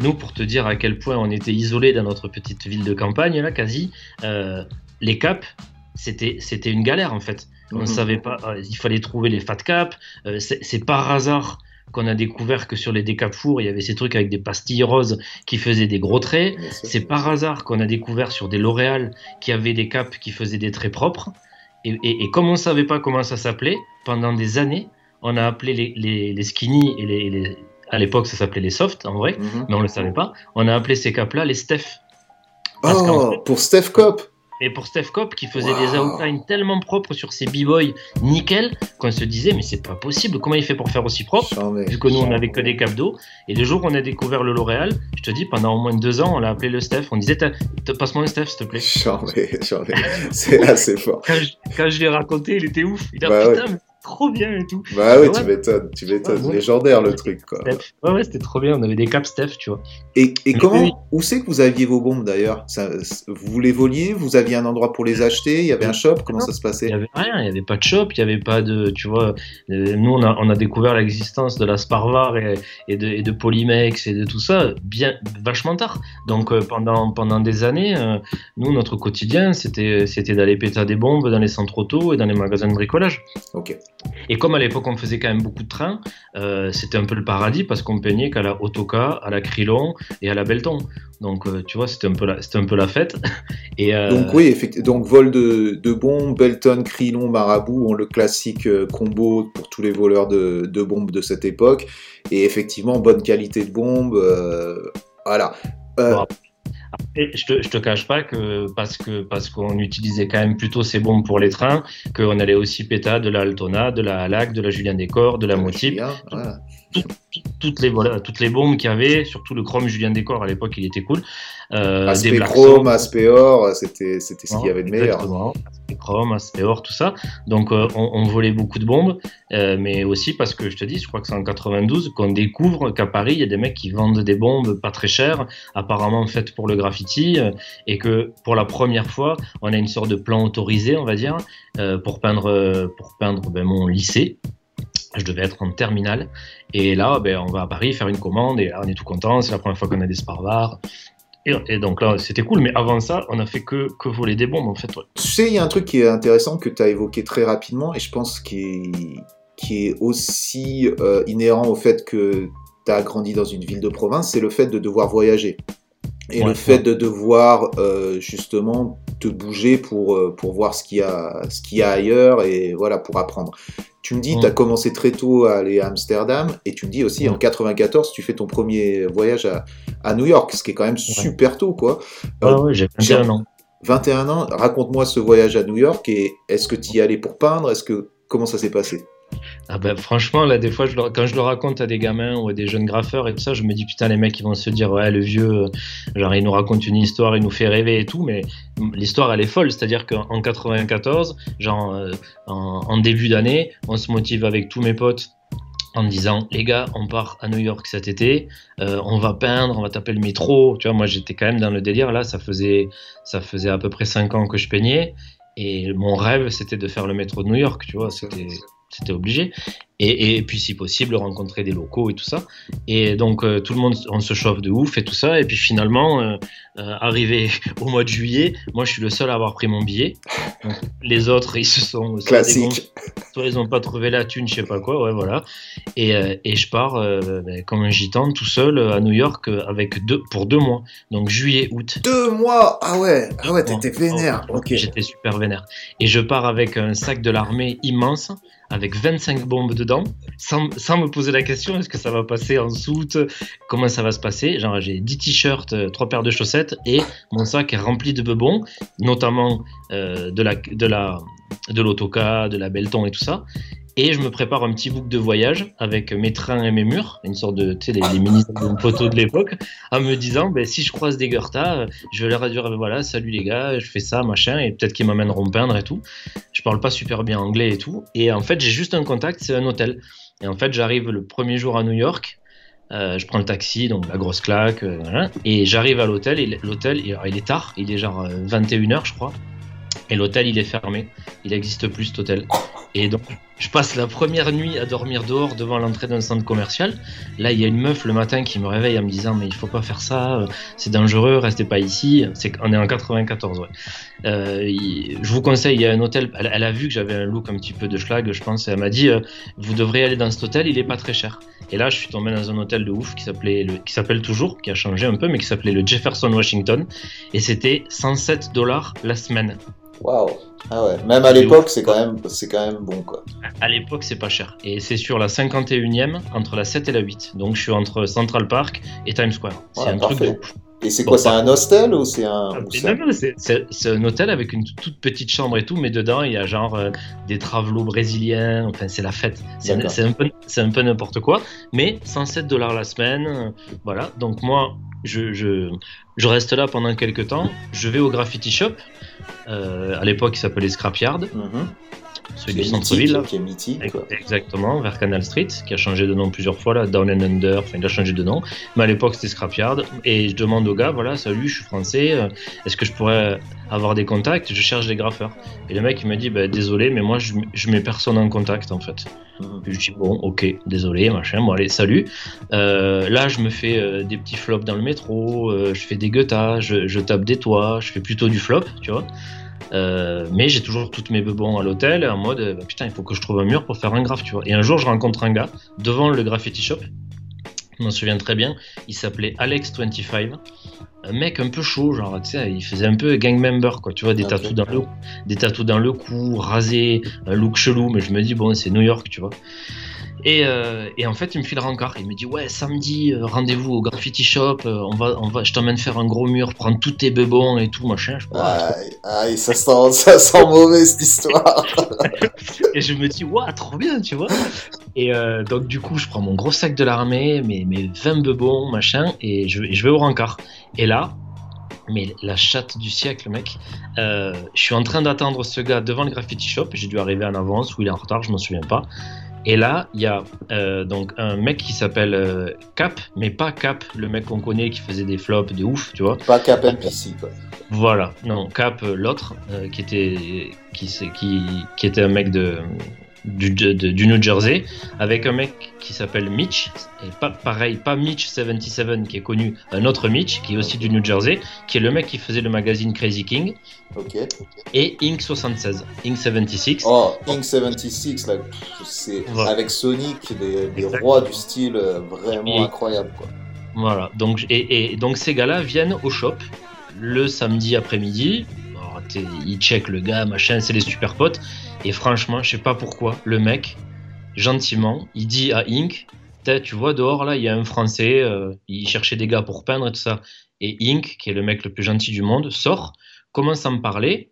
nous, pour te dire à quel point on était isolés dans notre petite ville de campagne, là, quasi, les caps, c'était une galère en fait. On ne Mhm. savait pas, il fallait trouver les fat caps. c'est c'est par hasard qu'on a découvert que sur les décapours, il y avait ces trucs avec des pastilles roses qui faisaient des gros traits. C'est par hasard qu'on a découvert sur des L'Oréal qui avaient des capes qui faisaient des traits propres. Et, et- et comme on ne savait pas comment ça s'appelait, pendant des années, on a appelé les, les, les skinny et les, les- À l'époque, ça s'appelait les soft, en vrai, Mhm. mais on ne le savait pas. On a appelé ces capes-là les Steph. Parce Oh, fait- pour Steph Cop Et pour Steph Cop, qui faisait Wow. des outlines tellement propres sur ses b-boys nickel, qu'on se disait, mais c'est pas possible, comment il fait pour faire aussi propre vu que nous on avait que des capes d'eau. Et le jour où on a découvert le L'Oréal, je te dis, pendant au moins deux ans, on l'a appelé le Steph. On disait, passe-moi un Steph, s'il te plaît. Charmé, charmé. C'est assez fort. Quand je, l'ai raconté, il était ouf. Il a Bah ouais. putain, mais c'est trop bien et tout. Bah ouais, Ouais. tu m'étonnes, tu m'étonnes. Ouais. Légendaire le truc, quoi. Ouais, ouais, c'était trop bien. On avait des capes Steph, tu vois. Et, et comment, oui. où c'est que vous aviez vos bombes d'ailleurs? Vous les voliez Vous aviez un endroit pour les acheter? Il y avait un shop? Comment ça se Il passait n'y avait rien, il n'y avait pas de shop, il n'y avait pas de. Tu vois, euh, nous, on a, on a découvert l'existence de la Sparvar et, et, de, et de Polymex et de tout ça bien, vachement tard. Donc, euh, pendant, pendant des années, euh, nous, notre quotidien, c'était d'aller péter des bombes dans les centres auto et dans les magasins de bricolage. Ok. Et comme à l'époque, on faisait quand même beaucoup de trains, euh, c'était un peu le paradis parce qu'on peignait qu'à la Autoca, à la Crillon et à la Belton. Donc, euh, tu vois, c'était un, peu la- c'était un peu la fête. Et, euh, Donc oui, effectivement. Donc vol de, de bombes, Belton, Crillon, Marabout ont le classique combo pour tous les voleurs de, de bombes de cette époque. Et effectivement, bonne qualité de bombes. voilà. Euh, Et je te, je te cache pas que parce que parce qu'on utilisait quand même plutôt ces bombes pour les trains, qu'on allait aussi péter de la Altona, de la Halac, de la Julien Décor, de la Motip, toutes les voilà, toutes les bombes qu'il y avait, surtout le Chrome Julien Décor à l'époque, il était cool. Euh, Aspect Black chrome, aspect or, c'était ce qu'il y avait de meilleur. Exactement. Aspect Chrome, aspect or, tout ça. Donc euh, on, on volait beaucoup de bombes, euh, mais aussi parce que je te dis, je crois que c'est en 92 qu'on découvre qu'à Paris, il y a des mecs qui vendent des bombes pas très chères, apparemment faites pour le graffiti, euh, et que pour la première fois, on a une sorte de plan autorisé, on va dire, pour peindre, pour peindre ben, mon lycée. Je devais être en terminale. Et là, ben, on va à Paris faire une commande et là, on est tout content. C'est la première fois qu'on a des Sparvars. Et, et donc là, c'était cool. Mais avant ça, on a fait que, que voler des bombes, en fait. ouais. Tu sais, il y a un truc qui est intéressant que tu as évoqué très rapidement et je pense qui est, qui est aussi euh, inhérent au fait que tu as grandi dans une ville de province, c'est le fait de devoir voyager. Et Ouais, le fait ouais. de devoir euh, justement te bouger pour, euh, pour voir ce qu'il y, a, ce qu'il y a ailleurs et voilà, pour apprendre. Tu me dis, Mm. tu as commencé très tôt à aller à Amsterdam et tu me dis aussi Mm. en 94, tu fais ton premier voyage à, à New York, ce qui est quand même super tôt, quoi. Euh, Ah ouais, j'ai j'ai- 21 ans. 21 ans, raconte-moi ce voyage à New York et est-ce que tu y allais pour peindre? Est-ce que comment ça s'est passé? Ah ben, franchement, là, des fois, je le- quand je le raconte à des gamins ou à des jeunes graffeurs et tout ça, je me dis, putain, les mecs, ils vont se dire, ouais, le vieux, euh, genre, il nous raconte une histoire, il nous fait rêver et tout, mais l'histoire, elle est folle. C'est-à-dire qu'en 94, genre, euh, en, en début d'année, on se motive avec tous mes potes en disant, les gars, on part à New York cet été, euh, on va peindre, on va taper le métro. Tu vois, moi, j'étais quand même dans le délire. Là, ça faisait, ça faisait à peu près 5 ans que je peignais. Et mon rêve, c'était de faire le métro de New York, tu vois, c'était c'était obligé. Et, et puis, si possible, rencontrer des locaux et tout ça. Et donc, euh, tout le monde, on se chauffe de ouf et tout ça. Et puis, finalement, euh, euh, arrivé au mois de juillet, moi, je suis le seul à avoir pris mon billet. Donc, les autres, ils se sont. soit Classique. toi ils ont pas trouvé la thune, je sais pas quoi, ouais voilà. Et, et je pars ben, comme un gitan tout seul à New York avec deux, pour deux mois, donc juillet, août. Deux mois? Ah ouais, ah ouais, t'étais vénère. Oh, Ok. J'étais super vénère. Et je pars avec un sac de l'armée immense, avec 25 bombes dedans, sans, me poser la question est-ce que ça va passer en soute? Comment ça va se passer? Genre, j'ai 10 t-shirts, euh, 3 paires de chaussettes, et mon sac est rempli de bebons, notamment euh, de la de la de la Belton et tout ça. Et je me prépare un petit book de voyage avec mes trains et mes murs, une sorte de, tu sais, les, mini photos de l'époque, en me disant, ben, si je croise des Goethe, euh, je vais leur dire, ben, voilà, salut les gars, je fais ça, machin, et peut-être qu'ils m'amèneront peindre et tout. Je parle pas super bien anglais et tout. Et en fait, j'ai juste un contact, c'est un hôtel. Et en fait, j'arrive le premier jour à New York. euh, je prends le taxi, donc la grosse claque, euh, voilà, et j'arrive à l'hôtel. Et l'hôtel, il est tard, il est genre 21h, je crois. Et l'hôtel, il est fermé. Il n'existe plus cet hôtel. Et donc, je passe la première nuit à dormir dehors devant l'entrée d'un centre commercial. Là, il y a une meuf le matin qui me réveille en me disant Mais il faut pas faire ça, euh, c'est dangereux, restez pas ici. C'est qu'on est en 94, ouais. Euh, je vous conseille, il y a un hôtel. Elle, a vu que j'avais un look un petit peu de schlag, je pense. Et elle m'a dit euh, Vous devrez aller dans cet hôtel, il est pas très cher. Et là, je suis tombé dans un hôtel de ouf qui s'appelait, qui s'appelle toujours, qui a changé un peu, mais qui s'appelait le Jefferson Washington. Et c'était 107 dollars la semaine. Waouh. Ah ouais, même à l'époque, c'est quand même, quand même bon quoi. À l'époque, c'est pas cher. Et c'est sur la 51e, entre la 7 et la 8. Donc je suis entre Central Park et Times Square. C'est Ouais, un truc de. Et c'est Bon, quoi, c'est un hostel ou c'est un. c'est- non, non, c'est- un hôtel avec une toute petite chambre et tout, mais dedans il y a genre euh, des travelots brésiliens, enfin c'est la fête. C'est un un peu n'importe quoi, mais 107 dollars la semaine, euh, voilà. Donc moi, je, je, je reste là pendant quelques temps. Je vais au graffiti shop. Euh, à l'époque, il s'appelait Scrapyard, Mhm. Celui du centre-ville. qui est mythique. Exactement, vers Canal Street, qui a changé de nom plusieurs fois, là, Down and Under, enfin, il a changé de nom. Mais à l'époque, c'était Scrapyard. Et je demande au gars, voilà, salut, je suis français, euh, est-ce que je pourrais avoir des contacts? Je cherche des graffeurs. Et le mec, il m'a dit, bah, désolé, mais moi, je, je mets personne en contact, en fait. Mhm. Je dis, bon, ok, désolé, machin, bon, allez, salut. Euh, là, je me fais euh, des petits flops dans le métro, je fais des guettas, je, je tape des toits, je fais plutôt du flop, tu vois. Euh, mais j'ai toujours toutes mes bebons à l'hôtel en mode euh, bah, putain il faut que je trouve un mur pour faire un graphe tu vois. Et un jour je rencontre un gars devant le graffiti shop. Je m'en souviens très bien. Il s'appelait Alex25 un mec un peu chaud genre tu sais il faisait un peu gang member quoi. Tu vois des Ok. tatous dans le des tatous dans le cou rasé un look chelou. Mais je me dis bon c'est New York tu vois et, euh, et en fait, il me file le rencard. Il me dit Ouais, samedi, euh, rendez-vous au graffiti shop. euh, on va, on va, je t'emmène faire un gros mur, prendre tous tes bebons et tout, machin. Je Aïe, aïe, ça sent, ça sent mauvais cette histoire. Et je me dis, waouh, trop bien, tu vois. Et donc, du coup, je prends mon gros sac de l'armée, mes, mes 20 bebons, machin, et je, vais au rencard. Et là, mais la chatte du siècle, mec, euh, je suis en train d'attendre ce gars devant le graffiti shop. J'ai dû arriver en avance ou il est en retard, je m'en souviens pas. Et là, il y a euh, donc un mec qui s'appelle euh, Cap, mais pas Cap, le mec qu'on connaît qui faisait des flops de ouf, tu vois. Pas Cap NPC, quoi. Voilà, non, Cap, euh, l'autre, euh, qui, était, qui, c'est- qui, qui était un mec de, du, de- de- du New Jersey, avec un mec qui s'appelle Mitch, et pas pareil, pas Mitch77 qui est connu, un autre Mitch, qui est aussi du New Jersey, qui est le mec qui faisait le magazine Crazy King, et Inc76, Inc76. Oh, Ink 76, là, pff, c'est Voilà. avec Sonic, des, rois du style euh, vraiment Et- incroyable, quoi. Voilà, donc, et, et donc ces gars-là viennent au shop le samedi après-midi. Ils checkent le gars, machin, c'est les super potes. Et franchement, je sais pas pourquoi, le mec, gentiment, il dit à Inc. Tu vois, dehors, là, il y a un Français, euh, il cherchait des gars pour peindre et tout ça. Et Inc., qui est le mec le plus gentil du monde, sort, commence à me parler.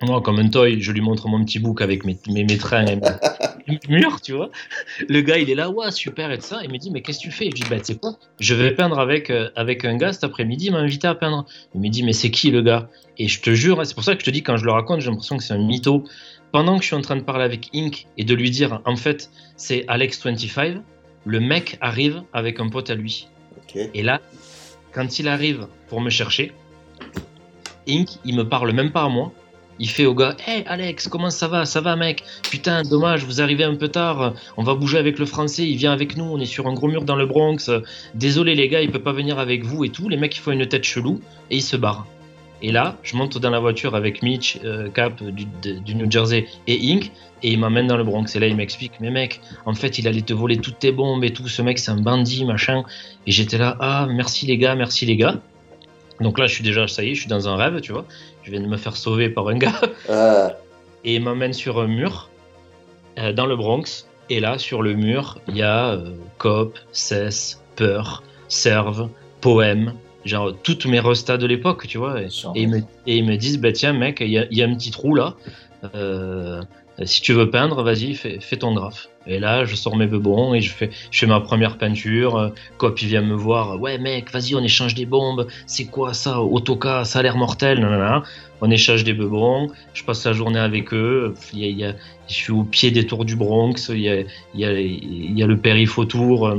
Moi, comme un toy, je lui montre mon petit book avec mes, mes, mes trains et mes murs, tu vois. Le gars, il est là, ouais, super et tout ça. Il me dit, mais qu'est-ce que tu fais? Je dis, bah, tu sais quoi? Je vais peindre avec, euh, avec un gars cet après-midi, il m'a invité à peindre. Il me dit, mais c'est qui le gars? Et je te jure, hein, c'est pour ça que je te dis, quand je le raconte, j'ai l'impression que c'est un mytho. Pendant que je suis en train de parler avec Inc. et de lui dire, en fait, c'est Alex25, le mec arrive avec un pote à lui. Et là, quand il arrive pour me chercher, Inc, il me parle même pas à moi. Il fait au gars Hey Alex, comment ça va? Ça va, mec? Putain, dommage, vous arrivez un peu tard. On va bouger avec le français. Il vient avec nous. On est sur un gros mur dans le Bronx. Désolé, les gars, il peut pas venir avec vous et tout. Les mecs, ils font une tête chelou et ils se barrent. Et là, je monte dans la voiture avec Mitch, euh, Cap du, de- du New Jersey et Inc. Et il m'emmène dans le Bronx. Et là, il m'explique, mais mec, en fait, il allait te voler toutes tes bombes et tout. Ce mec, c'est un bandit, machin. Et j'étais là, ah, merci les gars, merci les gars. Donc là, je suis déjà, ça y est, je suis dans un rêve, tu vois. Je viens de me faire sauver par un gars. Euh, Et il m'emmène sur un mur euh, dans le Bronx. Et là, sur le mur, il y a euh, Cop, Cess, Peur, Serve, Poème, genre toutes mes restats de l'époque, tu vois. Et, ils, me, et ils me disent, bah tiens, mec, il y, a- il y a un petit trou là. Euh, si tu veux peindre, vas-y, fais, fais ton graphe. Et là, je sors mes bebons et je fais, je fais ma première peinture. Euh, Cop, il vient me voir. Ouais, mec, vas-y, on échange des bombes. C'est quoi ça Autoca, ça a l'air mortel. nanana. On échange des bebons. Je passe la journée avec eux. Il y a- il y a- je suis au pied des tours du Bronx. Il y a, il y a, il y a le périph' autour.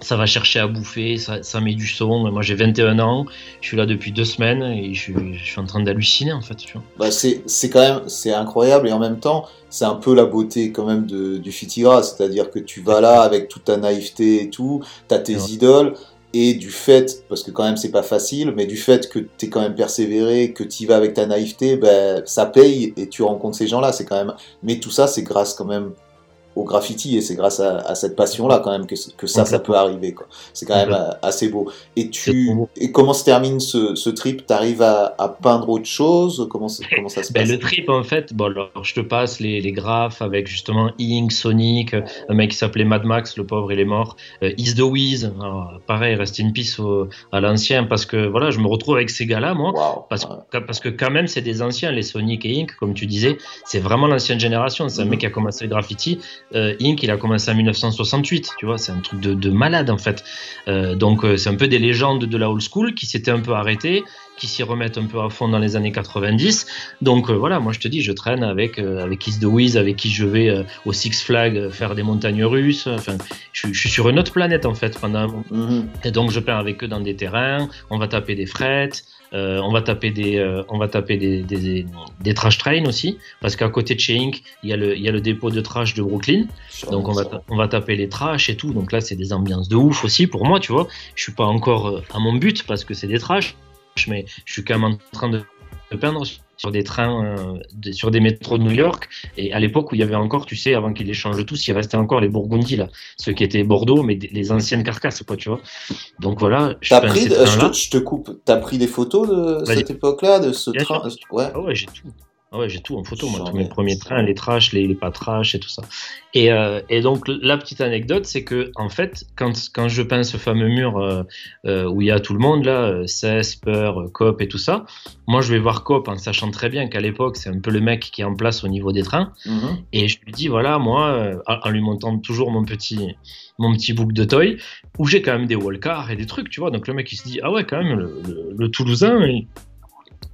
Ça va chercher à bouffer, ça, ça met du son. Moi j'ai 21 ans, je suis là depuis deux semaines et je, suis- je suis en train d'halluciner en fait. Tu vois. bah, c'est c'est quand même c'est incroyable et en même temps c'est un peu la beauté quand même de, du Fitigra, c'est-à-dire que tu vas là avec toute ta naïveté et tout, t'as tes Ouais. idoles et du fait, parce que quand même c'est pas facile, mais du fait que t'es quand même persévéré, que tu vas avec ta naïveté, ben ça paye et tu rencontres ces gens-là, c'est quand même. Mais tout ça c'est grâce quand même au graffiti et c'est grâce à, à cette passion-là quand même que, que ça ça peut arriver quoi. C'est quand même euh, assez beau. Et tu et comment se termine ce, ce trip? T'arrives à, à peindre autre chose? Comment ça- comment ça se Ben, passe? le trip, en fait, bon, alors, je te passe les, les graphes avec justement Ink, Sonic, un mec qui s'appelait Mad Max, le pauvre, il est mort. Euh, Is the Wiz, alors, pareil, reste peace au- à l'ancien, parce que voilà, je me retrouve avec ces gars-là, moi. Parce, parce que quand même, c'est des anciens, les Sonic et Ink, comme tu disais, c'est vraiment l'ancienne génération. C'est un Mhm. mec qui a commencé le graffiti. Euh, Ink, il a commencé en 1968, tu vois, c'est un truc de, de malade en fait. Euh, donc euh, c'est un peu des légendes de la old school qui s'étaient un peu arrêtées, qui s'y remettent un peu à fond dans les années 90. Donc euh, voilà, moi je te dis, je traîne avec euh, avec Is the Wiz, avec qui je vais euh, au Six Flags euh, faire des montagnes russes. Enfin, je, suis- je suis sur une autre planète en fait pendant Mhm. et donc je peins avec eux dans des terrains, on va taper des frettes, euh, on va taper des, euh, on va taper des, des, des trash trains aussi, parce qu'à côté de chez Inc, il y, a le, il y a le dépôt de trash de Brooklyn, donc on va, on va taper les trash et tout, donc là c'est des ambiances de ouf aussi pour moi, tu vois, je suis pas encore à mon but parce que c'est des trash, mais je suis quand même en train de, peindre sur des trains, euh, de- sur des métros de New York, et à l'époque où il y avait encore, tu sais, avant qu'ils les changent tous, il restait encore les Burgundy là, ceux qui étaient Bordeaux, mais des- les anciennes carcasses, quoi, tu vois. Donc voilà, je peins pris, ces euh, je, te, je te coupe, t'as pris des photos de cette époque-là, de ce train sûr. Ouais. Ah ouais, j'ai tout. Ah ouais, j'ai tout en photo, moi, tous mes premiers trains, les trash, les, les pas trash et tout ça. Et, euh, et donc, la petite anecdote, c'est que, en fait, quand, quand je peins ce fameux mur euh, euh, où il y a tout le monde, là, Cess, Peur, Cop et tout ça, moi, je vais voir Cop en sachant très bien qu'à l'époque, c'est un peu le mec qui est en place au niveau des trains. Mhm. Et je lui dis, voilà, moi, en en lui montant toujours mon petit, mon petit book de toy, où j'ai quand même des wallcars et des trucs, tu vois. Donc le mec, il se dit, ah ouais, quand même, le, le- le Toulousain, il,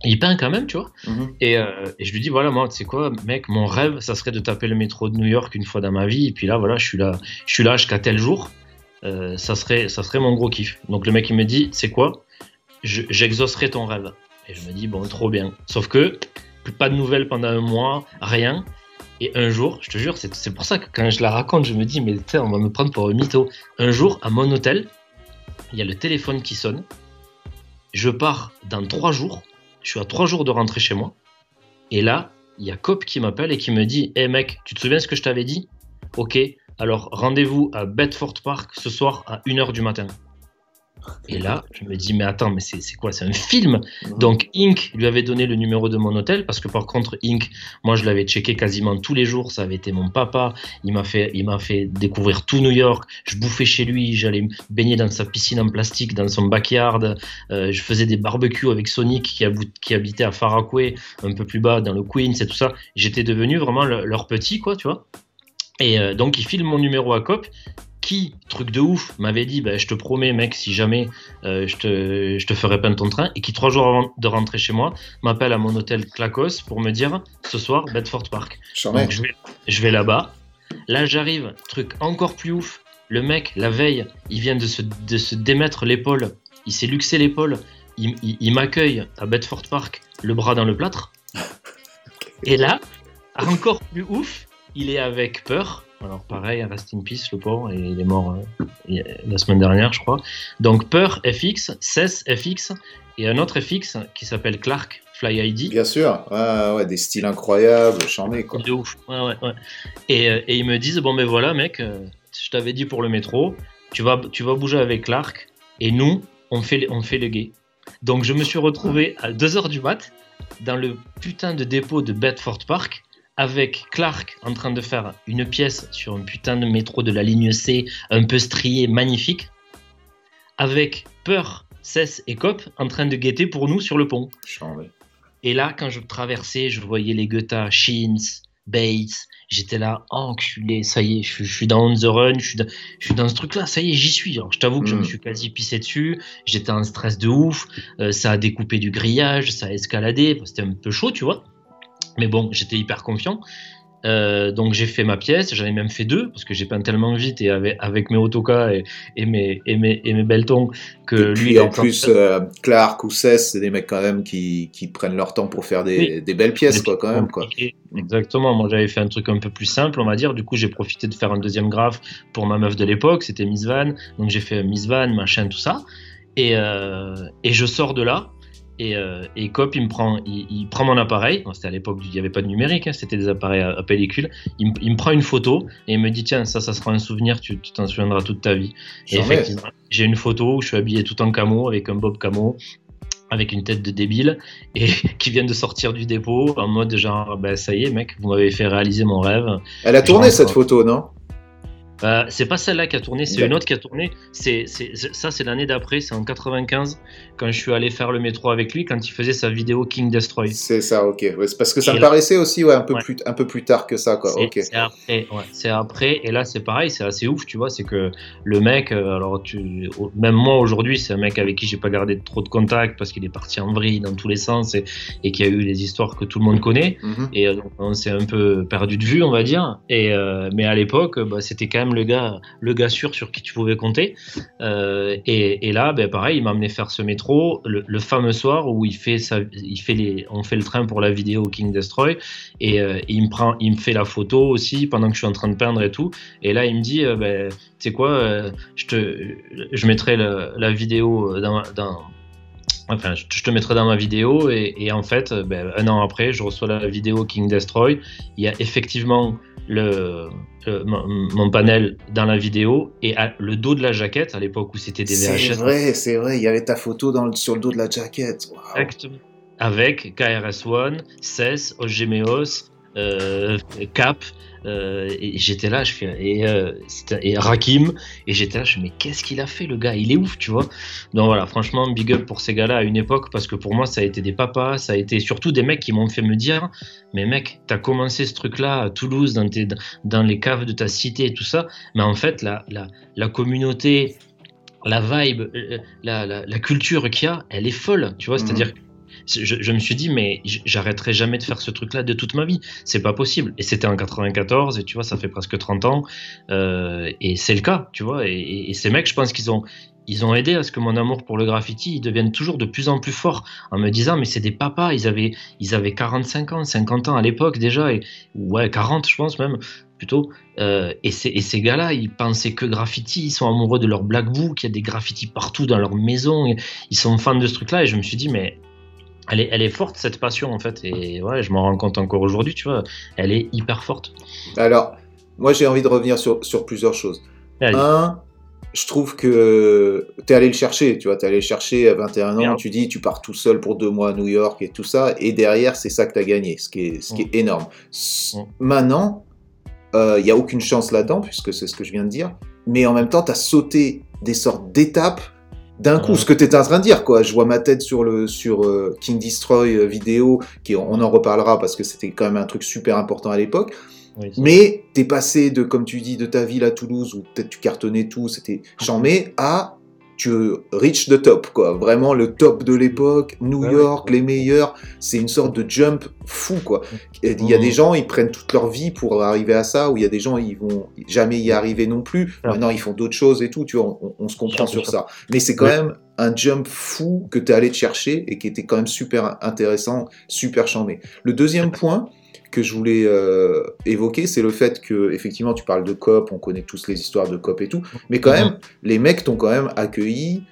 il peint quand même, tu vois. Mhm. Et, euh, et je lui dis, voilà, moi, tu sais quoi, mec, mon rêve, ça serait de taper le métro de New York une fois dans ma vie. Et puis là, voilà, je suis là, je suis là jusqu'à tel jour. Euh, ça, serait, ça serait mon gros kiff. Donc le mec, il me dit, c'est quoi? Je- J'exaucerai ton rêve. Et je me dis, bon, trop bien. Sauf que, pas de nouvelles pendant un mois, rien. Et un jour, je te jure, c'est pour ça que quand je la raconte, je me dis, mais on va me prendre pour un mytho. Un jour, à mon hôtel, il y a le téléphone qui sonne. Je pars dans trois jours. Je suis à trois jours de rentrer chez moi. Et là, il y a Cop qui m'appelle et qui me dit Hé mec, tu te souviens ce que je t'avais dit? Ok, alors rendez-vous à Bedford Park ce soir à 1h du matin. Et là, je me dis Mais attends, mais c'est quoi? C'est un film? Donc Inc lui avait donné le numéro de mon hôtel parce que par contre Inc, moi je l'avais checké quasiment tous les jours, ça avait été mon papa, il m'a fait il fait découvrir tout New York, je bouffais chez lui, j'allais baigner dans sa piscine en plastique dans son backyard, euh, je faisais des barbecues avec Sonic qui, habitait à Farakwe, un peu plus bas dans le Queens et tout ça. J'étais devenu vraiment le- leur petit quoi, tu vois. Et euh, donc il file mon numéro à Cop qui, truc de ouf, m'avait dit bah, Je te promets, mec, si jamais euh, je, te, je te ferai peindre ton train. Et qui, trois jours avant de rentrer chez moi, m'appelle à mon hôtel Clacos pour me dire Ce soir, Bedford Park. Donc je vais, je vais là-bas. Là, j'arrive, truc encore plus ouf. Le mec, la veille, il vient de se, de se démettre l'épaule. Il s'est luxé l'épaule. Il, il- il m'accueille à Bedford Park, le bras dans le plâtre. Et là, encore plus ouf, il est avec Peur, Alors pareil, rest in peace le pauvre, et il est mort euh, a- la semaine dernière, je crois. Donc Peur FX, CES FX, et un autre FX qui s'appelle Clark Fly ID. Bien sûr, ouais, ouais, des styles incroyables, charmés quoi. De ouf. Ouais. Et, euh, et ils me disent bon ben voilà mec, euh, je t'avais dit pour le métro, tu vas, tu vas bouger avec Clark et nous on fait, on fait le gay. Donc je me suis retrouvé à 2h du mat dans le putain de dépôt de Bedford Park avec Clark en train de faire une pièce sur un putain de métro de la ligne C un peu strié, magnifique, avec Peur, Cess et Cop en train de guetter pour nous sur le pont. Et là, quand je traversais, je voyais les Goethe, Sheens, Bates. J'étais là, oh, enculé, ça y est, je, suis- je suis dans On the Run, je suis dans, je suis dans ce truc-là, ça y est, j'y suis. Alors, je t'avoue que je me suis quasi pissé dessus, j'étais en stress de ouf, euh, ça a découpé du grillage, ça a escaladé, c'était un peu chaud, tu vois. Mais bon, j'étais hyper confiant. Euh, donc j'ai fait ma pièce, j'en ai même fait deux parce que j'ai peint tellement vite et avec, avec mes autocas et, et mes et mes et mes beltons que Et lui puis en plus, euh, Clark ou Cess, c'est des mecs quand même qui, qui prennent leur temps pour faire des, Oui. des belles pièces, quoi, quand même. Quoi. Exactement. Moi, j'avais fait un truc un peu plus simple, on va dire. Du coup, j'ai profité de faire un deuxième graphe pour ma meuf de l'époque. C'était Miss Van. Donc, j'ai fait Miss Van, machin, tout ça. Et, euh, et je sors de là. Et, euh, et Cop, il me prend, il, il prend mon appareil. C'était à l'époque, il n'y avait pas de numérique. hein, c'était des appareils à, à pellicule. Il, me- il me prend une photo et il me dit Tiens, ça, ça sera un souvenir. Tu t'en souviendras toute ta vie. Et Charmé. effectivement, j'ai une photo où je suis habillé tout en camo avec un bob camo, avec une tête de débile, et qui vient de sortir du dépôt en mode genre, ben ça y est, mec, vous m'avez fait réaliser mon rêve. Elle a tourné cette photo, non? Euh, c'est pas celle-là qui a tourné, c'est une autre qui a tourné. C'est, ça, c'est l'année d'après, c'est en 95, quand je suis allé faire le métro avec lui, quand il faisait sa vidéo King Destroy. C'est ça, ok. Ouais, parce que ça Et me là- paraissait aussi ouais, un, peu Ouais. plus, un peu plus tard que ça, quoi. C'est Ok. c'est après, c'est après, et là c'est pareil, c'est assez ouf, tu vois, c'est que le mec, euh, alors tu, même moi aujourd'hui, c'est un mec avec qui j'ai pas gardé trop de contact parce qu'il est parti en vrille dans tous les sens et, et qu'il y a eu les histoires que tout le monde connaît, Mhm. et euh, donc, on s'est un peu perdu de vue, on va dire, et, euh, mais à l'époque, bah, c'était quand même le gars, le gars sûr sur qui tu pouvais compter, Euh, et, et là, ben, pareil, il m'a amené faire ce métro, le, fameux soir où il fait, il fait les, on fait le train pour la vidéo King Destroy, et, euh, il me prend, il me fait la photo aussi pendant que je suis en train de peindre et tout. Et là, il me dit, euh, ben, tu sais quoi, je te, je mettrai la vidéo dans Enfin, je te mettrai dans ma vidéo et, et en fait, euh, ben, un an après, je reçois la vidéo King Destroy. Il y a effectivement le, le- mon, mon panel dans la vidéo et à- le dos de la jaquette à l'époque où c'était des C'est VHS. vrai, c'est vrai. Il y avait ta photo dans le- sur le dos de la jaquette. Waouh. Exactement. Avec KRS-One, CES, Ogemeos, euh, Cap. Euh, et j'étais là, je fais, et, euh, et Rakim, et j'étais là, je fais, mais qu'est-ce qu'il a fait le gars? Il est ouf, tu vois? Donc voilà, franchement, big up pour ces gars-là à une époque, parce que pour moi, ça a été des papas, ça a été surtout des mecs qui m'ont fait me dire, mais mec, t'as commencé ce truc-là à Toulouse, dans, tes, dans les caves de ta cité et tout ça, mais en fait, la, la, la communauté, la vibe, euh, la, la, la culture qu'il y a, elle est folle, tu vois, Mhm. c'est-à-dire je, me suis dit, mais j'arrêterai jamais de faire ce truc-là de toute ma vie. C'est pas possible. Et c'était en 94, et tu vois, ça fait presque 30 ans. euh, et c'est le cas, tu vois. Et, ces mecs, je pense qu'ils ont, ils ont aidé à ce que mon amour pour le graffiti il devienne toujours de plus en plus fort. En me disant, mais c'est des papas, ils avaient, ils avaient 45 ans, 50 ans à l'époque déjà. Et, ouais, 40, je pense même, plutôt. Euh, et, ces- et ces gars-là, ils pensaient que graffiti, ils sont amoureux de leur black book, il y a des graffitis partout dans leur maison. ils sont fans de ce truc-là. Et je me suis dit, mais elle est, elle est forte cette passion en fait et ouais je m'en rends compte encore aujourd'hui tu vois elle est hyper forte Alors, moi, j'ai envie de revenir sur, sur plusieurs choses. Allez. Un, je trouve que tu es allé le chercher, tu vois, tu allé le chercher à 21 ans, tu dis, tu pars tout seul pour deux mois à New York et tout ça, et derrière, c'est ça que tu as gagné, ce qui est, ce qui est énorme. S- Mm. Maintenant, il n'y a aucune chance là-dedans, puisque c'est ce que je viens de dire, mais en même temps, tu as sauté des sortes d'étapes d'un coup, Ouais. ce que tu étais en train de dire, quoi. Je vois ma tête sur le sur euh, King Destroy euh, vidéo, qui on en reparlera parce que c'était quand même un truc super important à l'époque. Oui, Mais t'es passé de, comme tu dis, de ta ville à Toulouse, où peut-être tu cartonnais tout, c'était charmé, à tu reach the top, quoi. Vraiment le top de l'époque, New Ouais, York, ouais. les meilleurs. C'est une sorte de jump fou, quoi. Il y a des gens, ils prennent toute leur vie pour arriver à ça, ou il y a des gens, ils vont jamais y arriver non plus. Maintenant, ils font d'autres choses et tout, tu vois, on, on se comprend sur ça. Mais c'est quand Ouais. même un jump fou que tu es allé te chercher et qui était quand même super intéressant, super charmé. Le deuxième point que je voulais euh, évoquer, c'est le fait que, effectivement, tu parles de COP, on connaît tous les histoires de COP et tout, mais quand même, les mecs t'ont quand même accueilli.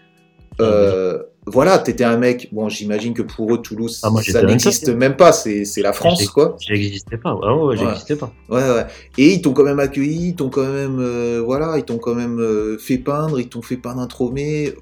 Euh, voilà, t'étais un mec, bon, j'imagine que pour eux, Toulouse, Ah, moi, ça n'existe même pas, c'est la France, quoi. J'existais pas. Ah ouais, ouais, j'existais pas. Ouais, ouais. Et ils t'ont quand même accueilli, ils t'ont quand même, euh, voilà, ils t'ont quand même fait peindre, ils t'ont fait peindre un tromé.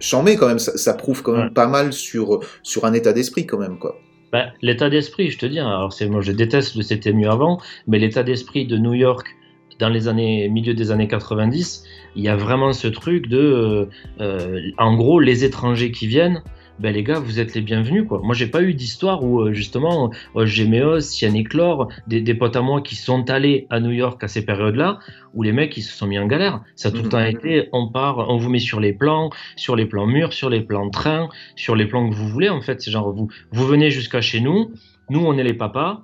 Chambé, quand même, ça, ça prouve quand même Ouais. pas mal sur, sur un état d'esprit, quand même, quoi. Bah, l'état d'esprit, je te dis, hein, alors c'est moi je déteste le c'était mieux avant, mais l'état d'esprit de New York dans les années milieu des années 90, il y a vraiment ce truc de euh, euh, en gros les étrangers qui viennent ben les gars, vous êtes les bienvenus quoi. Moi j'ai pas eu d'histoire où euh, justement euh, Géméos, Yannick Clore, des, des potes à moi qui sont allés à New York à ces périodes-là, où les mecs ils se sont mis en galère. Ça a tout le Mhm. temps été, on part, on vous met sur les plans, sur les plans murs, sur les plans train, sur les plans que vous voulez en fait. C'est genre vous, vous venez jusqu'à chez nous, nous on est les papas,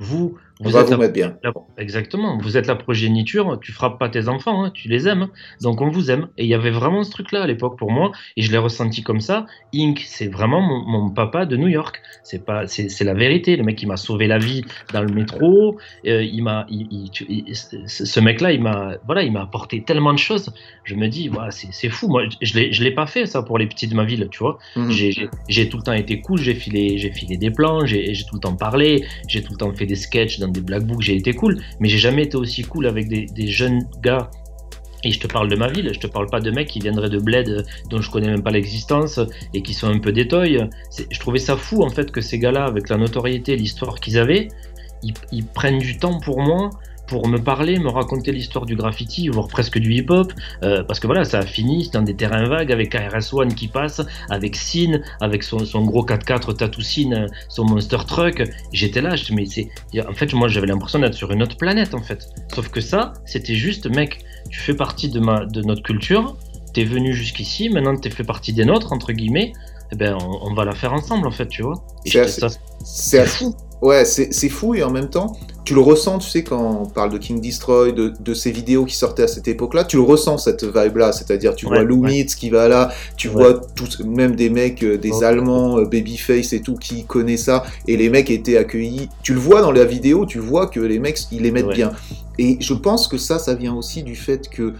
vous On vous va êtes vous la- mettre bien. la- exactement, vous êtes la progéniture, tu frappes pas tes enfants, hein, tu les aimes, hein. donc on vous aime. Et il y avait vraiment ce truc-là à l'époque pour moi, et je l'ai ressenti comme ça. Inc, c'est vraiment mon, mon papa de New York. C'est pas, c'est la vérité. Le mec, il m'a sauvé la vie dans le métro. euh, il m'a, ce mec-là, il m'a, voilà, il m'a apporté tellement de choses. Je me dis, voilà, c'est fou. Moi, je l'ai, je l'ai pas fait ça pour les petits de ma ville, tu vois. Mhm. J'ai- tout le temps été cool, j'ai filé, j'ai filé des plans, j'ai tout le temps parlé, j'ai tout le temps fait des sketchs des black books, j'ai été cool, mais j'ai jamais été aussi cool avec des, jeunes gars. Et je te parle de ma ville, je te parle pas de mecs qui viendraient de bled euh, dont je connais même pas l'existence et qui sont un peu. C'est- Je trouvais ça fou en fait que ces gars-là, avec la notoriété, l'histoire qu'ils avaient, ils prennent du temps pour moi pour me parler, me raconter l'histoire du graffiti, voire presque du hip-hop, euh, parce que voilà, ça a fini dans des terrains vagues avec KRS-One qui passe, avec Sin, avec son, son gros 4x4 Tattoo Sin, son Monster Truck. J'étais là, je, mais c'est, en fait, moi j'avais l'impression d'être sur une autre planète en fait. Sauf que ça, c'était juste, mec, tu fais partie de, ma, de notre culture, t'es venu jusqu'ici, maintenant t'es fait partie des nôtres, entre guillemets, eh ben on, on va la faire ensemble en fait, tu vois. C'est assez- Ouais, c'est fou et en même temps, tu le ressens, tu sais, quand on parle de King Destroy, de, de ces vidéos qui sortaient à cette époque-là, tu le ressens cette vibe-là, c'est-à-dire tu Ouais, vois Lou ouais. Mitz qui va là, tu Ouais. vois tous, même des mecs, euh, des Ouais. Allemands, euh, Babyface et tout, qui connaissent ça, et les mecs étaient accueillis. Tu le vois dans la vidéo, tu vois que les mecs, ils les mettent bien. Et je pense que ça, ça vient aussi du fait que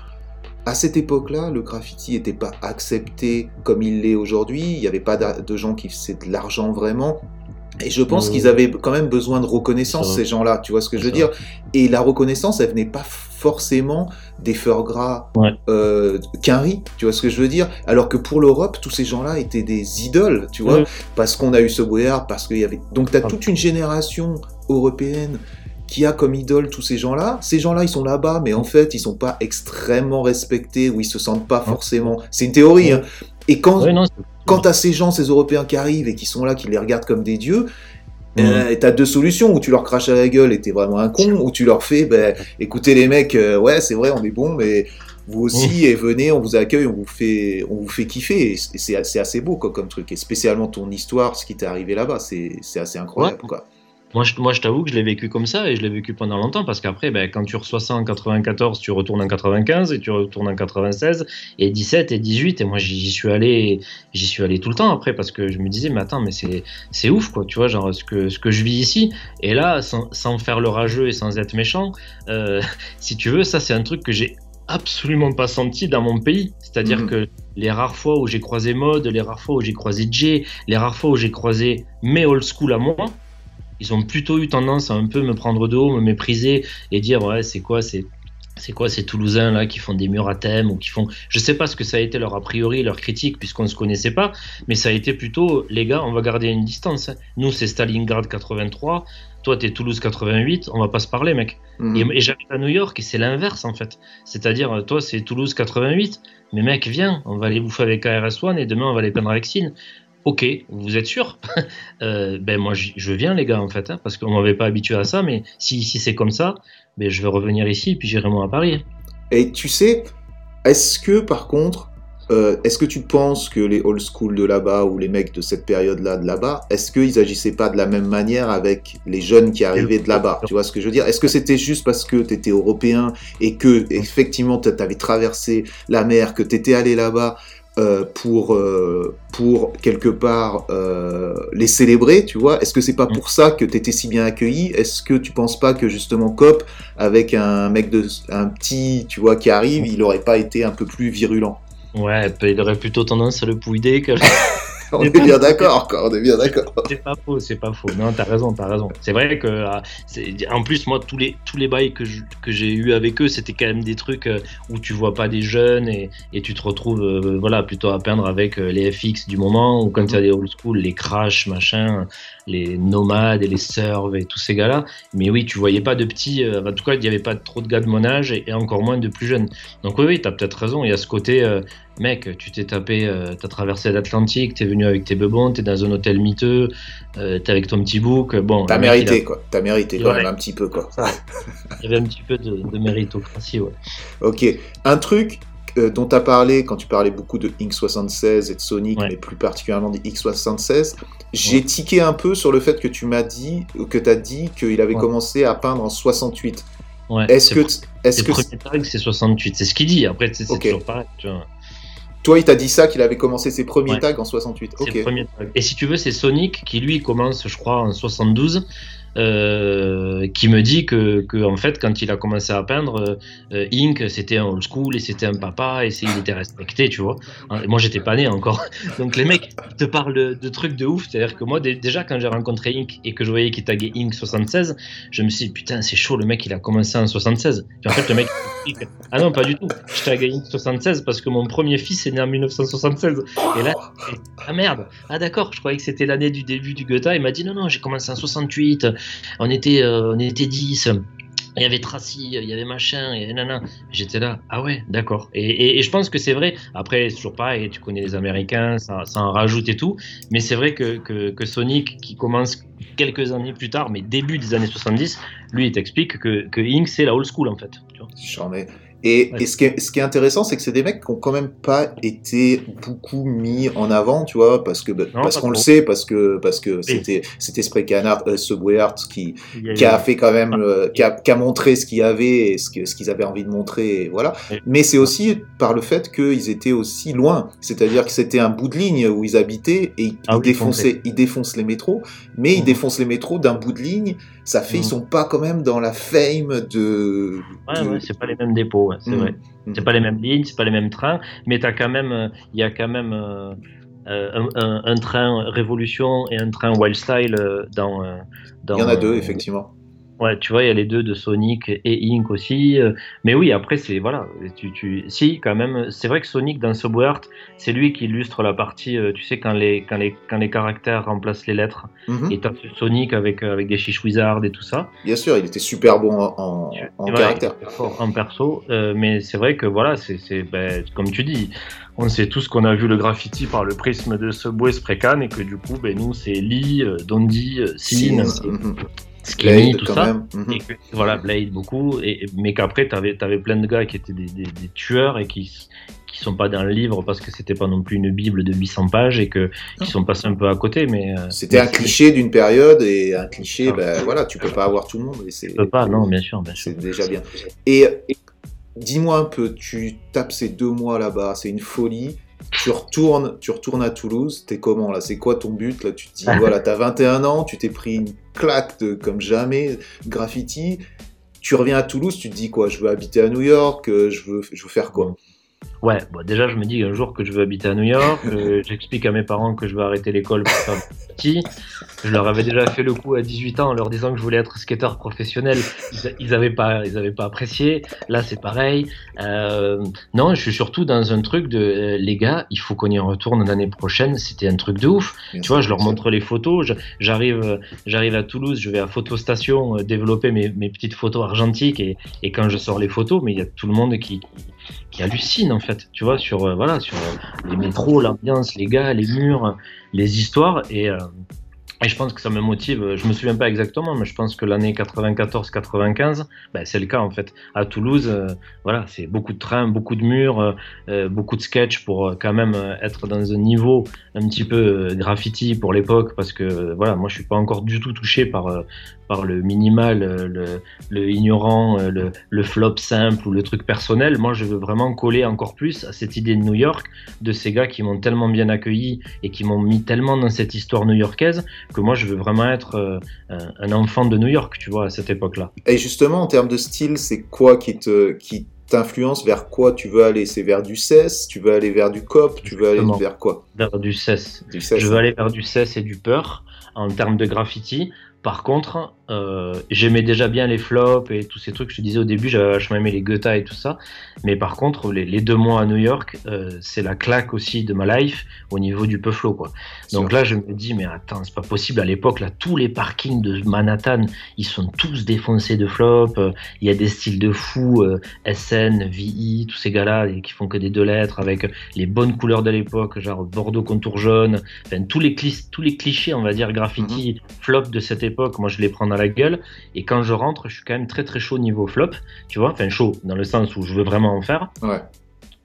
à cette époque-là, le graffiti n'était pas accepté comme il l'est aujourd'hui. Il n'y avait pas de gens qui faisaient de l'argent vraiment. Et je pense qu'ils avaient quand même besoin de reconnaissance, ces gens-là. Tu vois ce que je veux dire? Et la reconnaissance, elle venait pas forcément des feurs gras Ouais. euh, qu'un riz. Tu vois ce que je veux dire? Alors que pour l'Europe, tous ces gens-là étaient des idoles, tu vois? Parce qu'on a eu ce Boyard, parce qu'il y avait. Donc, tu as Ah. toute une génération européenne qui a comme idole tous ces gens-là. Ces gens-là, ils sont là-bas, mais en fait, ils sont pas extrêmement respectés ou ils se sentent pas forcément. C'est une théorie. hein. Et quand, non, quand t'as ces gens, ces Européens qui arrivent et qui sont là, qui les regardent comme des dieux, Ouais. euh, t'as deux solutions, où tu leur craches à la gueule et t'es vraiment un con, ou tu leur fais, ben, écoutez les mecs, euh, ouais, c'est vrai, on est bon, mais vous aussi, et venez, on vous accueille, on vous fait, on vous fait kiffer, et c'est assez, beau quoi, comme truc, et spécialement ton histoire, ce qui t'est arrivé là-bas, c'est c'est assez incroyable, Ouais. quoi. Moi, je, moi, je t'avoue que je l'ai vécu comme ça et je l'ai vécu pendant longtemps parce qu'après, ben, quand tu reçois ça en 94, tu retournes en 95 et tu retournes en 96 et 17 et 18 et moi j'y suis allé, j'y suis allé tout le temps après parce que je me disais mais attends mais c'est c'est ouf quoi, tu vois genre ce que ce que je vis ici et là sans, sans faire le rageux et sans être méchant, euh, si tu veux ça c'est un truc que j'ai absolument pas senti dans mon pays, c'est-à-dire Mhm. que les rares fois où j'ai croisé Mode, les rares fois où j'ai croisé Jay, les rares fois où j'ai croisé mes old school à moi, ils ont plutôt eu tendance à un peu me prendre de haut, me mépriser et dire ouais c'est quoi c'est c'est quoi ces Toulousains là qui font des murs à thème ou qui font je sais pas ce que ça a été leur a priori leur critique puisqu'on se connaissait pas mais ça a été plutôt les gars on va garder une distance hein. nous c'est Stalingrad 83 toi t'es Toulouse 88 on va pas se parler mec Mhm. et, et j'habite à New York et c'est l'inverse en fait. C'est-à-dire, toi c'est Toulouse 88, mais mec, viens, on va aller bouffer avec KRS-One et demain on va aller peindre avec Sin. Ok, vous êtes sûr Euh, Ben moi je viens les gars en fait, hein, parce qu'on m'avait pas habitué à ça, mais si, si c'est comme ça, ben, je vais revenir ici et puis j'irai moi à Paris. Et tu sais, est-ce que par contre, euh, est-ce que tu penses que les old school de là-bas ou les mecs de cette période-là de là-bas, est-ce qu'ils agissaient pas de la même manière avec les jeunes qui arrivaient de là-bas? Tu vois ce que je veux dire? Est-ce que c'était juste parce que tu étais européen et que effectivement tu traversé la mer, que tu étais allé là-bas euh, pour, euh, pour quelque part euh, les célébrer, tu vois. Est-ce que c'est pas pour ça que tu étais si bien accueilli? Est-ce que tu penses pas que justement Cop, avec un mec de un petit, tu vois, qui arrive, il aurait pas été un peu plus virulent? Ouais, il aurait plutôt tendance à le pouider que. on est bien d'accord. On est bien d'accord. C'est pas faux, c'est pas faux. Non, t'as raison, t'as raison. C'est vrai que, c'est- en plus, moi, tous les tous les bails que je- que j'ai eu avec eux, c'était quand même des trucs euh, où tu vois pas des jeunes et, et tu te retrouves, euh, voilà, plutôt à peindre avec euh, les FX du moment ou quand il y a des old school, les crash, machin, les nomades et les serves et tous ces gars-là. Mais oui, tu voyais pas de petits. euh, en tout cas, il y avait pas trop de gars de mon âge et, et encore moins de plus jeunes. Donc oui, oui, t'as peut-être raison. Il y a ce côté. euh, Mec, tu t'es tapé, euh, t'as traversé l'Atlantique, t'es venu avec tes bebons, t'es dans un hôtel miteux, euh, t'es avec ton petit bouc. Bon, T'as mérité, a- quoi. T'as mérité quand Ouais. même un petit peu, quoi. Il y avait un petit peu de, de méritocratie, ouais. Ok. Un truc euh, dont tu as parlé quand tu parlais beaucoup de Inc 76 et de Sonic, Ouais. mais plus particulièrement des X 76, j'ai Ouais. tiqué un peu sur le fait que tu m'as dit, que tu as dit qu'il avait Ouais. commencé à peindre en 68. ouais Est-ce que, est-ce que c'est 68, c'est ce qu'il dit. Après, c'est c'est Ok. toujours pareil. Tu vois. Toi, il t'a dit ça, qu'il avait commencé ses premiers Ouais. tags en 68 Ses Ok. premiers tags. Et si tu veux, c'est Sonic qui lui commence, je crois, en 72. Euh, qui me dit que, que, en fait quand il a commencé à peindre euh, Inc c'était un old school et c'était un papa et il était respecté tu vois. Hein, moi j'étais pas né encore. Donc les mecs te parlent de, trucs de ouf. C'est à dire que moi dé- déjà quand j'ai rencontré Inc et que je voyais qu'il taguait Inc 76 je me suis dit putain c'est chaud le mec il a commencé en 76 puis en fait le mec ah non pas du tout. Je taguais Inc 76 parce que mon premier fils est né en 1976 et là ah merde, ah d'accord, je croyais que c'était l'année du début du Goethe. Il m'a dit non, non, j'ai commencé en 68, on était, euh, on était 10, il y avait Tracy, il y avait machin, avait nana. J'étais là, ah ouais, d'accord. Et, et- et je pense que c'est vrai, après, c'est toujours pareil, tu connais les Américains, ça, en rajoute et tout, mais c'est vrai que, que, Sonic, qui commence quelques années plus tard, mais début des années 70, lui, il t'explique que, que Inc, c'est la old school en fait. tu vois. Et, Ouais. et ce, qui est, ce qui est intéressant, c'est que c'est des mecs qui ont quand même pas été beaucoup mis en avant, tu vois, parce que bah, Non, parce qu'on le sait, parce que parce que c'était c'était Spray Canard, euh, Subway Art qui qui a fait quand même, euh, qui, a, qui a montré ce qu'il y avait et ce que- ce qu'ils avaient envie de montrer, et voilà. Mais c'est aussi par le fait qu'ils étaient aussi loin, c'est-à-dire que c'était un bout de ligne où ils habitaient et ils, Ah ils oui, défonçaient, ils défoncent les métros, mais ils Mhm. défoncent les métros d'un bout de ligne. Ça fait, ils Mhm. sont pas quand même dans la fame de. Ouais, de- ouais, c'est pas les mêmes dépôts, ouais, c'est Mhm. vrai. Mhm. C'est pas les mêmes lignes, c'est pas les mêmes trains, mais t'as quand même, euh, il y a quand même euh, euh, un, un- un train Révolution et un train Wild Style euh, dans, euh. Il y en a deux, euh, effectivement. Ouais, tu vois, il y a les deux de Sonic et Inc aussi. euh, Mais oui, après, c'est voilà. Tu, tu... Si, quand même, c'est vrai que Sonic dans Subway Art, c'est lui qui illustre la partie, euh, tu sais, quand les, quand les, quand les caractères remplacent les lettres. Mhm. Et t'as Sonic avec, euh, avec des chiches wizards et tout ça. Bien sûr, il était super bon en, en- Ouais, caractère. En perso, euh, mais c'est vrai que voilà, c'est ben, comme tu dis, on sait tous qu'on a vu le graffiti par le prisme de Subway Sprecan et que du coup, ben, nous, c'est Lee, Dondi, Sin, Mhm. Blade, tout quand ça. même. Mhm. Et que- voilà, Blade beaucoup, et, mais qu'après, tu avais, plein de gars qui étaient des, des- des tueurs et qui qui sont pas dans le livre parce que c'était pas non plus une bible de 800 pages et que qui sont passés un peu à côté mais euh, C'était un cliché d'une période et un cliché, Ah. ben voilà, tu peux pas avoir tout le monde et c'est tu peux pas non bien sûr bien sûr c'est déjà bien. Et dis-moi un peu, tu tapes ces deux mois là-bas, c'est une folie. Tu retournes, tu retournes à Toulouse, t'es comment là? C'est quoi ton but là? Tu te dis voilà, t'as 21 ans, tu t'es pris une claque de, comme jamais graffiti. Tu reviens à Toulouse, tu te dis quoi? Je veux habiter à New York, euh, je veux, je veux faire quoi? Ouais, bon, déjà, je me dis un jour que je veux habiter à New York. euh, J'explique à mes parents que je vais arrêter l'école pour faire petit. Je leur avais déjà fait le coup à 18 ans en leur disant que je voulais être skateur professionnel. Ils, ils avaient pas, ils avaient pas apprécié. Là, c'est pareil. Euh, non, je suis surtout dans un truc de euh, les gars, il faut qu'on y retourne l'année prochaine. C'était un truc de ouf. Bien Tu vois, je leur montre les photos. J'arrive, j'arrive à Toulouse, je vais à Photostation développer mes, mes petites photos argentiques et, et quand je sors les photos, mais il y a tout le monde qui, qui, hallucine en fait. Tu vois, sur euh, voilà, sur euh, les métros, l'ambiance, les gars, les murs, les histoires et euh, et je pense que ça me motive. Je me souviens pas exactement, mais je pense que l'année 94-95, ben, c'est le cas en fait. À Toulouse, voilà, c'est beaucoup de trains, beaucoup de murs, beaucoup de sketchs pour quand même être dans un niveau un petit peu graffiti pour l'époque, parce que voilà, moi je suis pas encore du tout touché par par le minimal, euh, le, le ignorant, euh, le, le, flop simple ou le truc personnel. Moi, je veux vraiment coller encore plus à cette idée de New York, de ces gars qui m'ont tellement bien accueilli et qui m'ont mis tellement dans cette histoire new-yorkaise que moi, je veux vraiment être euh, un enfant de New York, tu vois, à cette époque-là. Et justement, en termes de style, c'est quoi qui te qui t'influence? Vers quoi tu veux aller? C'est vers du cess? Tu veux aller vers du cop? Tu veux aller vers quoi? Vers du cess. Je veux aller vers du cess et du peur en termes de graffiti. Par contre, euh, j'aimais déjà bien les flops et tous ces trucs. Je te disais au début, j'avais vachement aimé les Goethe et tout ça. Mais par contre, les, deux mois à New York, euh, c'est la claque aussi de ma life au niveau du flow quoi. Donc là, je me dis, mais attends, c'est pas possible. À l'époque, là, tous les parkings de Manhattan, ils sont tous défoncés de flops. Il y a des styles de fous, SN, VI, tous ces gars-là qui font que des deux lettres avec les bonnes couleurs de l'époque, genre Bordeaux contour jaune. Enfin, tous les, tous les clichés, on va dire, graffiti, mm-hmm. flop de cette époque, moi, je les prends la gueule. Et quand je rentre, je suis quand même très très chaud niveau flop, tu vois, enfin chaud dans le sens où je veux vraiment en faire. Ouais.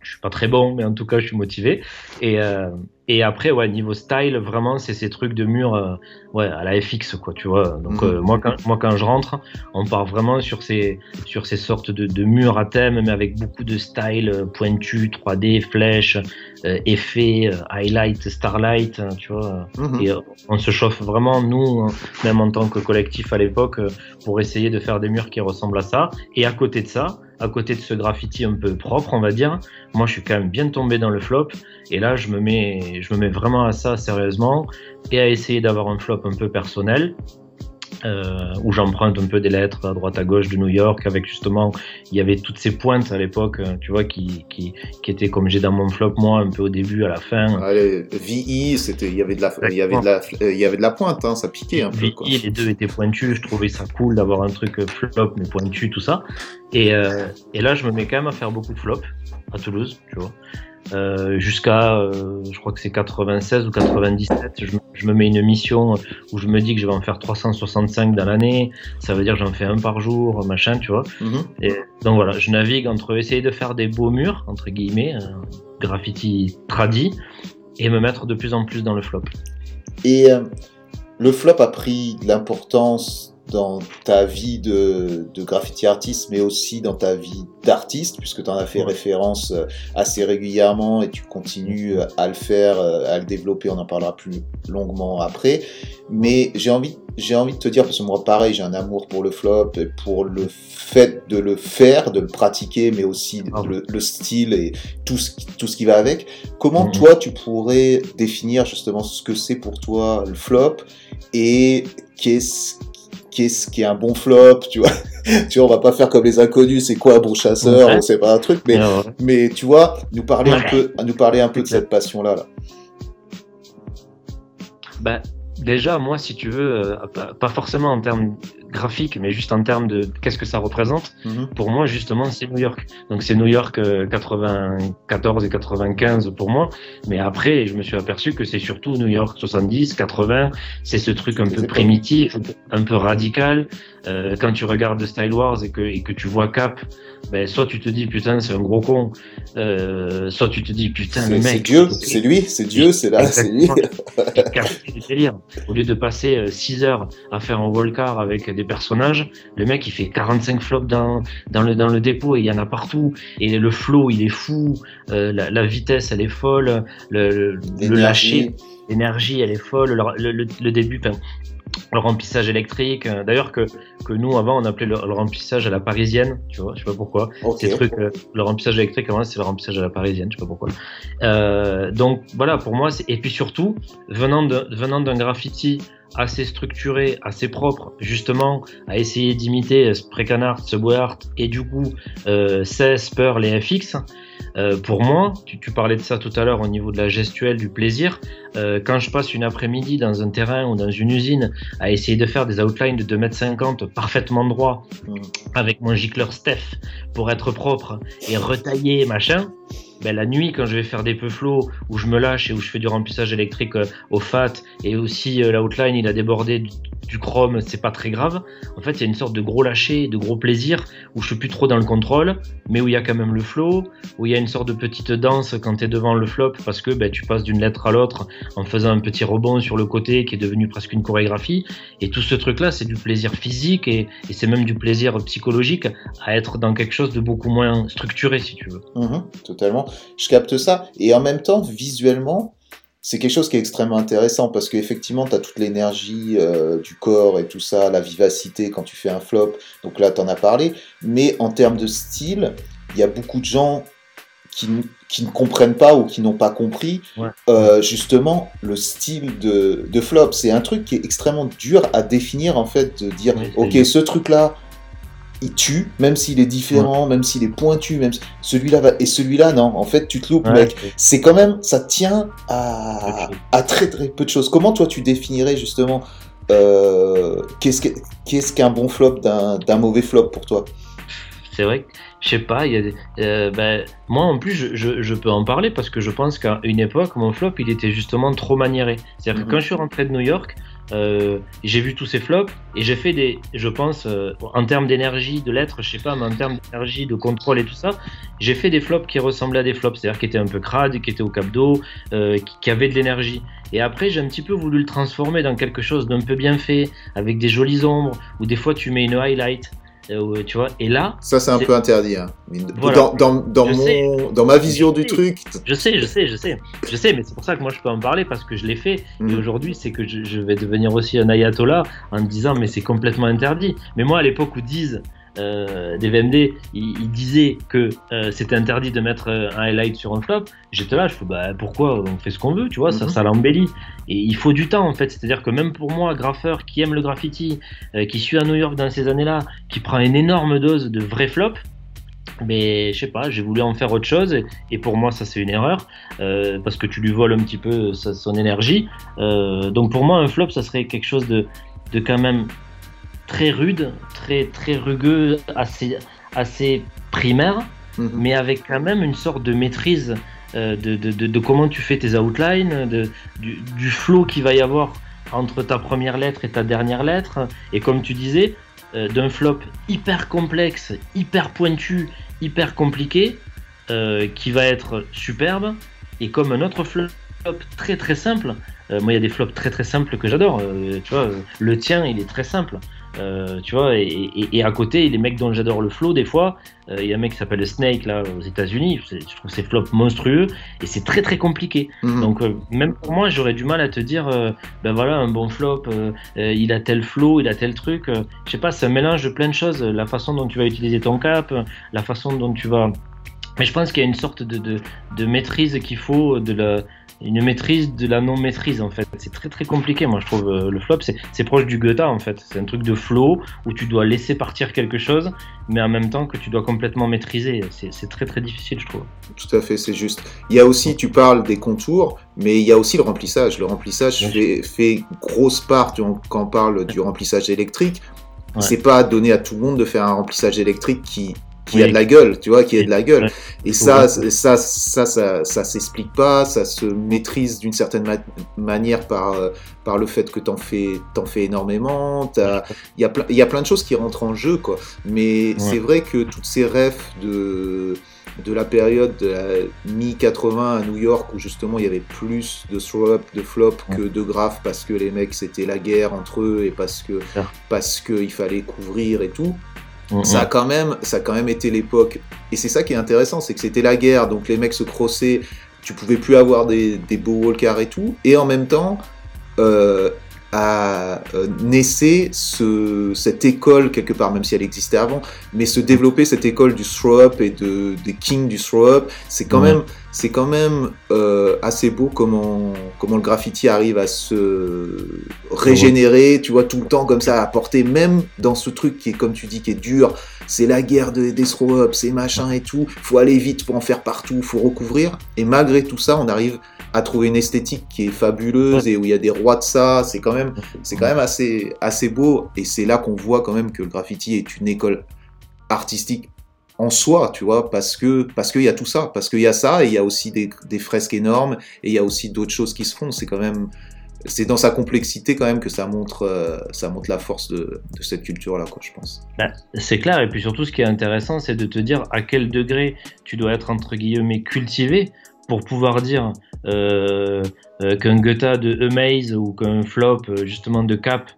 Je suis pas très bon, mais en tout cas, je suis motivé. Et, euh, et après, ouais, niveau style, vraiment, c'est ces trucs de mur, euh, ouais, à la FX, quoi, tu vois. Donc, mhm. euh, moi, quand, moi, quand je rentre, on part vraiment sur ces, sur ces sortes de, de murs à thème, mais avec beaucoup de style euh, pointu, 3D, flèches, effets, highlight, starlight, hein, tu vois. Mhm. Et on se chauffe vraiment, nous, hein, même en tant que collectif à l'époque, pour essayer de faire des murs qui ressemblent à ça. Et à côté de ça, à côté de ce graffiti un peu propre, on va dire, moi, je suis quand même bien tombé dans le flop. Et là, je me mets, je me mets vraiment à ça sérieusement et à essayer d'avoir un flop un peu personnel. Euh, où j'emprunte un peu des lettres à droite à gauche de New York avec justement il y avait toutes ces pointes à l'époque euh, tu vois qui, qui, qui étaient comme j'ai dans mon flop moi un peu au début à la fin. Allez, VI c'était il y avait de la il y avait de la il y avait de la pointe hein, ça piquait un peu quoi. les deux étaient pointus je trouvais ça cool d'avoir un truc flop mais pointu tout ça. Et, euh, et là je me mets quand même à faire beaucoup de flops à Toulouse tu vois euh, jusqu'à, euh, je crois que c'est 96 ou 97. Je, je, me mets une mission où je me dis que je vais en faire 365 dans l'année. Ça veut dire que j'en fais un par jour, machin, tu vois. Mhm. Et donc voilà, je navigue entre essayer de faire des beaux murs, entre guillemets, euh, graffiti tradi, et me mettre de plus en plus dans le flop. Et le flop a pris de l'importance dans ta vie de, de, graffiti artiste, mais aussi dans ta vie d'artiste, puisque tu en as fait référence euh, assez régulièrement et tu continues euh, à le faire, euh, à le développer, on en parlera plus longuement après. Mais j'ai envie, j'ai envie de te dire, parce que moi pareil, j'ai un amour pour le flop, et pour le fait de le faire, de le pratiquer, mais aussi ah le, le, style et tout ce, tout ce qui va avec. Comment mhm. toi tu pourrais définir justement ce que c'est pour toi le flop et qu'est-ce qu'est-ce qui est un bon flop, tu vois. tu vois, on va pas faire comme les inconnus, c'est quoi un bon chasseur, c'est pas un truc, mais, mais tu vois, nous parler un peu, nous parler un peu de cette passion-là. Là. Bah, déjà, moi, si tu veux, euh, pas forcément en termes graphique, mais juste en termes de qu'est-ce que ça représente, mhm. pour moi, justement, c'est New York. Donc, c'est New York 94 euh, et 95 pour moi. Mais après, je me suis aperçu que c'est surtout New York 70, 80. C'est ce truc un peu primitif, un peu radical. Euh, quand tu regardes Style Wars et que, et que tu vois Cap, ben, soit tu te dis putain, c'est un gros con, euh, soit tu te dis putain, le mec. C'est Dieu, c'est lui, c'est Dieu, c'est là, c'est lui. Au lieu de passer 6 heures à faire un wallcar avec des personnages. Le mec, il fait 45 flops dans, dans, le, dans le dépôt et il y en a partout. Et le flow, il est fou. Euh, la, vitesse, elle est folle. Le, le, lâcher, l'énergie, elle est folle. Le, le début, le remplissage électrique. Euh, d'ailleurs, que, que nous, avant, on appelait le, remplissage à la parisienne, tu vois, je sais pas pourquoi. Ces trucs, euh, le remplissage électrique, avant, c'est le remplissage à la parisienne, je sais pas pourquoi. Euh, donc, voilà, pour moi, et puis surtout, venant de, venant d'un graffiti assez structuré, assez propre, justement, à essayer d'imiter Spray Canard, Subway Art, et du coup, euh, CES, Peur, les FX, euh, pour moi, tu, tu, parlais de ça tout à l'heure au niveau de la gestuelle, du plaisir, euh, quand je passe une après-midi dans un terrain ou dans une usine à essayer de faire des outlines de 2m50 parfaitement droits, avec mon gicleur Steph, pour être propre et retaillé, machin, ben, la nuit quand je vais faire des peu flots où je me lâche et où je fais du remplissage électrique euh, au fat et aussi euh, l'outline il a débordé du, du chrome, c'est pas très grave. En fait, il y a une sorte de gros lâcher, de gros plaisir où je suis plus trop dans le contrôle, mais où il y a quand même le flow, où il y a une sorte de petite danse quand tu es devant le flop parce que ben, tu passes d'une lettre à l'autre en faisant un petit rebond sur le côté qui est devenu presque une chorégraphie. Et tout ce truc-là, c'est du plaisir physique et, c'est même du plaisir psychologique à être dans quelque chose de beaucoup moins structuré, si tu veux. Mhm, totalement. Je capte ça. Et en même temps, visuellement, c'est quelque chose qui est extrêmement intéressant parce qu'effectivement, tu as toute l'énergie euh, du corps et tout ça, la vivacité quand tu fais un flop. Donc là, tu en as parlé. Mais en termes de style, il y a beaucoup de gens qui, qui ne comprennent pas ou qui n'ont pas compris Ouais. euh, justement le style de, de flop. C'est un truc qui est extrêmement dur à définir en fait, de dire Oui, ok, ce truc-là, il tue, même s'il est différent, même s'il est pointu, même celui-là va et celui-là non. En fait, tu te loupes, Ouais, mec. c'est- C'est quand même, ça tient à, très très peu de choses. Comment toi tu définirais justement euh, qu'est-ce que- qu'est-ce qu'un bon flop d'un mauvais flop pour toi? C'est vrai que je sais pas, il y a des, euh, ben, moi en plus je, je, je peux en parler parce que je pense qu'à une époque mon flop il était justement trop maniéré. C'est-à-dire que quand je suis rentré de New York, euh, j'ai vu tous ces flops et j'ai fait des, je pense euh, en termes d'énergie, de lettres, je sais pas, mais en termes d'énergie, de contrôle et tout ça, j'ai fait des flops qui ressemblaient à des flops, c'est-à-dire qui étaient un peu crades, qui étaient au cap d'eau, euh, qui, qui avaient de l'énergie. Et après j'ai un petit peu voulu le transformer dans quelque chose d'un peu bien fait, avec des jolies ombres, où des fois tu mets une highlight. Euh, tu vois, et là, Ça c'est un peu interdit. hein. Voilà. Dans, dans, dans, Je mon, sais. dans ma vision du Je sais. truc. Je sais, je sais, je sais, je sais, mais c'est pour ça que moi je peux en parler parce que je l'ai fait. Et Mhm. aujourd'hui, c'est que je, je vais devenir aussi un ayatollah en me disant mais c'est complètement interdit. Mais moi à l'époque où disent euh, des VMD, ils, ils disaient que euh, c'était interdit de mettre euh, un highlight sur un flop. J'étais là, je fais bah pourquoi? On fait ce qu'on veut, tu vois, ça, Mhm. ça l'embellit. Et il faut du temps en fait, c'est-à-dire que même pour moi, graffeur qui aime le graffiti, euh, qui suis à New York dans ces années-là, qui prend une énorme dose de vrai flop. Mais je sais pas, j'ai voulu en faire autre chose et, et pour moi ça c'est une erreur euh, parce que tu lui voles un petit peu sa- son énergie. Euh, donc pour moi un flop ça serait quelque chose de, de quand même très rude, très très rugueux, assez assez primaire, Mhm. mais avec quand même une sorte de maîtrise euh, de, de, de, de comment tu fais tes outlines, de, du, du flow qu'il va y avoir entre ta première lettre et ta dernière lettre. Et comme tu disais, euh, d'un flop hyper complexe, hyper pointu, hyper compliqué, euh, qui va être superbe, et comme un autre flop très très simple. moi, il y a des flops très très simples que j'adore. tu vois, le tien, il est très simple. Euh, tu vois, et, et- et à côté, les mecs dont j'adore le flow, des fois, euh, il y a un mec qui s'appelle Snake là aux États-Unis. Je trouve ces flops monstrueux et c'est très très compliqué. Mhm. Donc euh, même pour moi, j'aurais du mal à te dire, euh, ben voilà, un bon flop, euh, euh, il a tel flow, il a tel truc. euh, je sais pas, c'est un mélange de plein de choses. La façon dont tu vas utiliser ton cap, euh, la façon dont tu vas. Mais je pense qu'il y a une sorte de, de, de maîtrise qu'il faut, de la, une maîtrise de la non-maîtrise en fait. C'est très très compliqué, moi je trouve. euh, le flop, c'est proche du Goethe en fait. C'est un truc de flow où tu dois laisser partir quelque chose, mais en même temps que tu dois complètement maîtriser. C'est très très difficile, je trouve. Tout à fait, c'est juste. Il y a aussi, tu parles des contours, mais il y a aussi le remplissage. Le remplissage Bien fait, fait grosse part du- quand on parle du remplissage électrique. Ouais. C'est pas donné à tout le monde de faire un remplissage électrique qui, qui Oui. a de la gueule, tu vois, qui a de la gueule. Ouais. Et ça, Ouais. ça, ça, ça, ça s'explique pas, ça se maîtrise d'une certaine ma- manière par, euh, par le fait que t'en fais, t'en fais énormément. Il y, a y a plein de choses qui rentrent en jeu, quoi. Mais c'est vrai que toutes ces refs de, de la période de la mi-80 à New York, où justement il y avait plus de throw-up, de flop que de graph, parce que les mecs c'était la guerre entre eux et parce que parce qu'il fallait couvrir et tout. Mhm. Ça a quand même, ça a quand même été l'époque. Et c'est ça qui est intéressant, c'est que c'était la guerre, donc les mecs se crossaient, tu pouvais plus avoir des, des beaux walkers et tout. Et en même temps, euh, a euh, naissait ce, cette école quelque part, même si elle existait avant, mais se développer cette école du throw-up et de, des kings du throw-up, c'est quand même, c'est quand même euh, assez beau comment, comment le graffiti arrive à se régénérer, tu vois, tout le temps comme ça, à porter, même dans ce truc qui est, comme tu dis, qui est dur, c'est la guerre de- des throw-up, c'est machin et tout, faut aller vite pour en faire partout, faut recouvrir, et malgré tout ça, on arrive à trouver une esthétique qui est fabuleuse et où il y a des rois de ça, c'est quand même, c'est quand même assez, assez beau, et c'est là qu'on voit quand même que le graffiti est une école artistique en soi, tu vois, parce que parce qu'il y a tout ça, parce qu'il y a ça, et il y a aussi des, des fresques énormes, et il y a aussi d'autres choses qui se font. C'est quand même, c'est dans sa complexité quand même que ça montre, euh, ça montre la force de, de cette culture-là, quoi, je pense. Ben, c'est clair, et puis surtout, ce qui est intéressant, c'est de te dire à quel degré tu dois être entre guillemets cultivé pour pouvoir dire euh, euh, qu'un Gotha de Amaze ou qu'un flop euh, justement de Cap,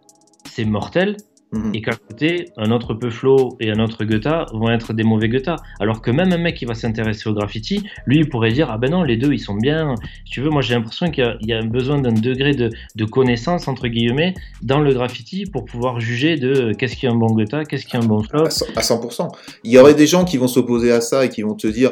c'est mortel, Mhm. et qu'à côté, un autre peu flow et un autre Goethe vont être des mauvais Goethe. Alors que même un mec qui va s'intéresser au graffiti, lui, il pourrait dire Ah ben non, les deux, ils sont bien. Si tu veux, moi j'ai l'impression qu'il y a- il y, a un besoin d'un degré de, de connaissance, entre guillemets, dans le graffiti pour pouvoir juger de euh, qu'est-ce qui est un bon Goethe, qu'est-ce qui est un bon flop. à 100%. à 100%. Il y aurait des gens qui vont s'opposer à ça et qui vont te dire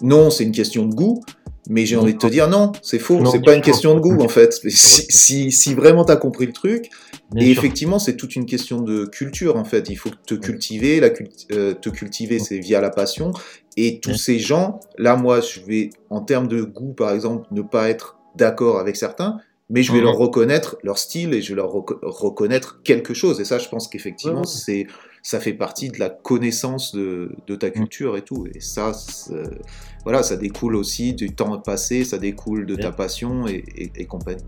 non, c'est une question de goût. Mais j'ai envie de te dire non, c'est faux, c'est pas une question de goût en fait. Si, si, si vraiment t'as compris le truc, Bien et sûr. effectivement c'est toute une question de culture en fait. Il faut te cultiver, la euh, te cultiver c'est via la passion. Et tous ces gens, là moi je vais en termes de goût par exemple ne pas être d'accord avec certains, mais je vais Mhm. leur reconnaître leur style et je vais leur reco- reconnaître quelque chose. Et ça je pense qu'effectivement c'est ça fait partie de la connaissance de, de Mm. ta culture et tout. Et ça, voilà, ça découle aussi du temps passé, ça découle de ta passion et, et- et compagnie.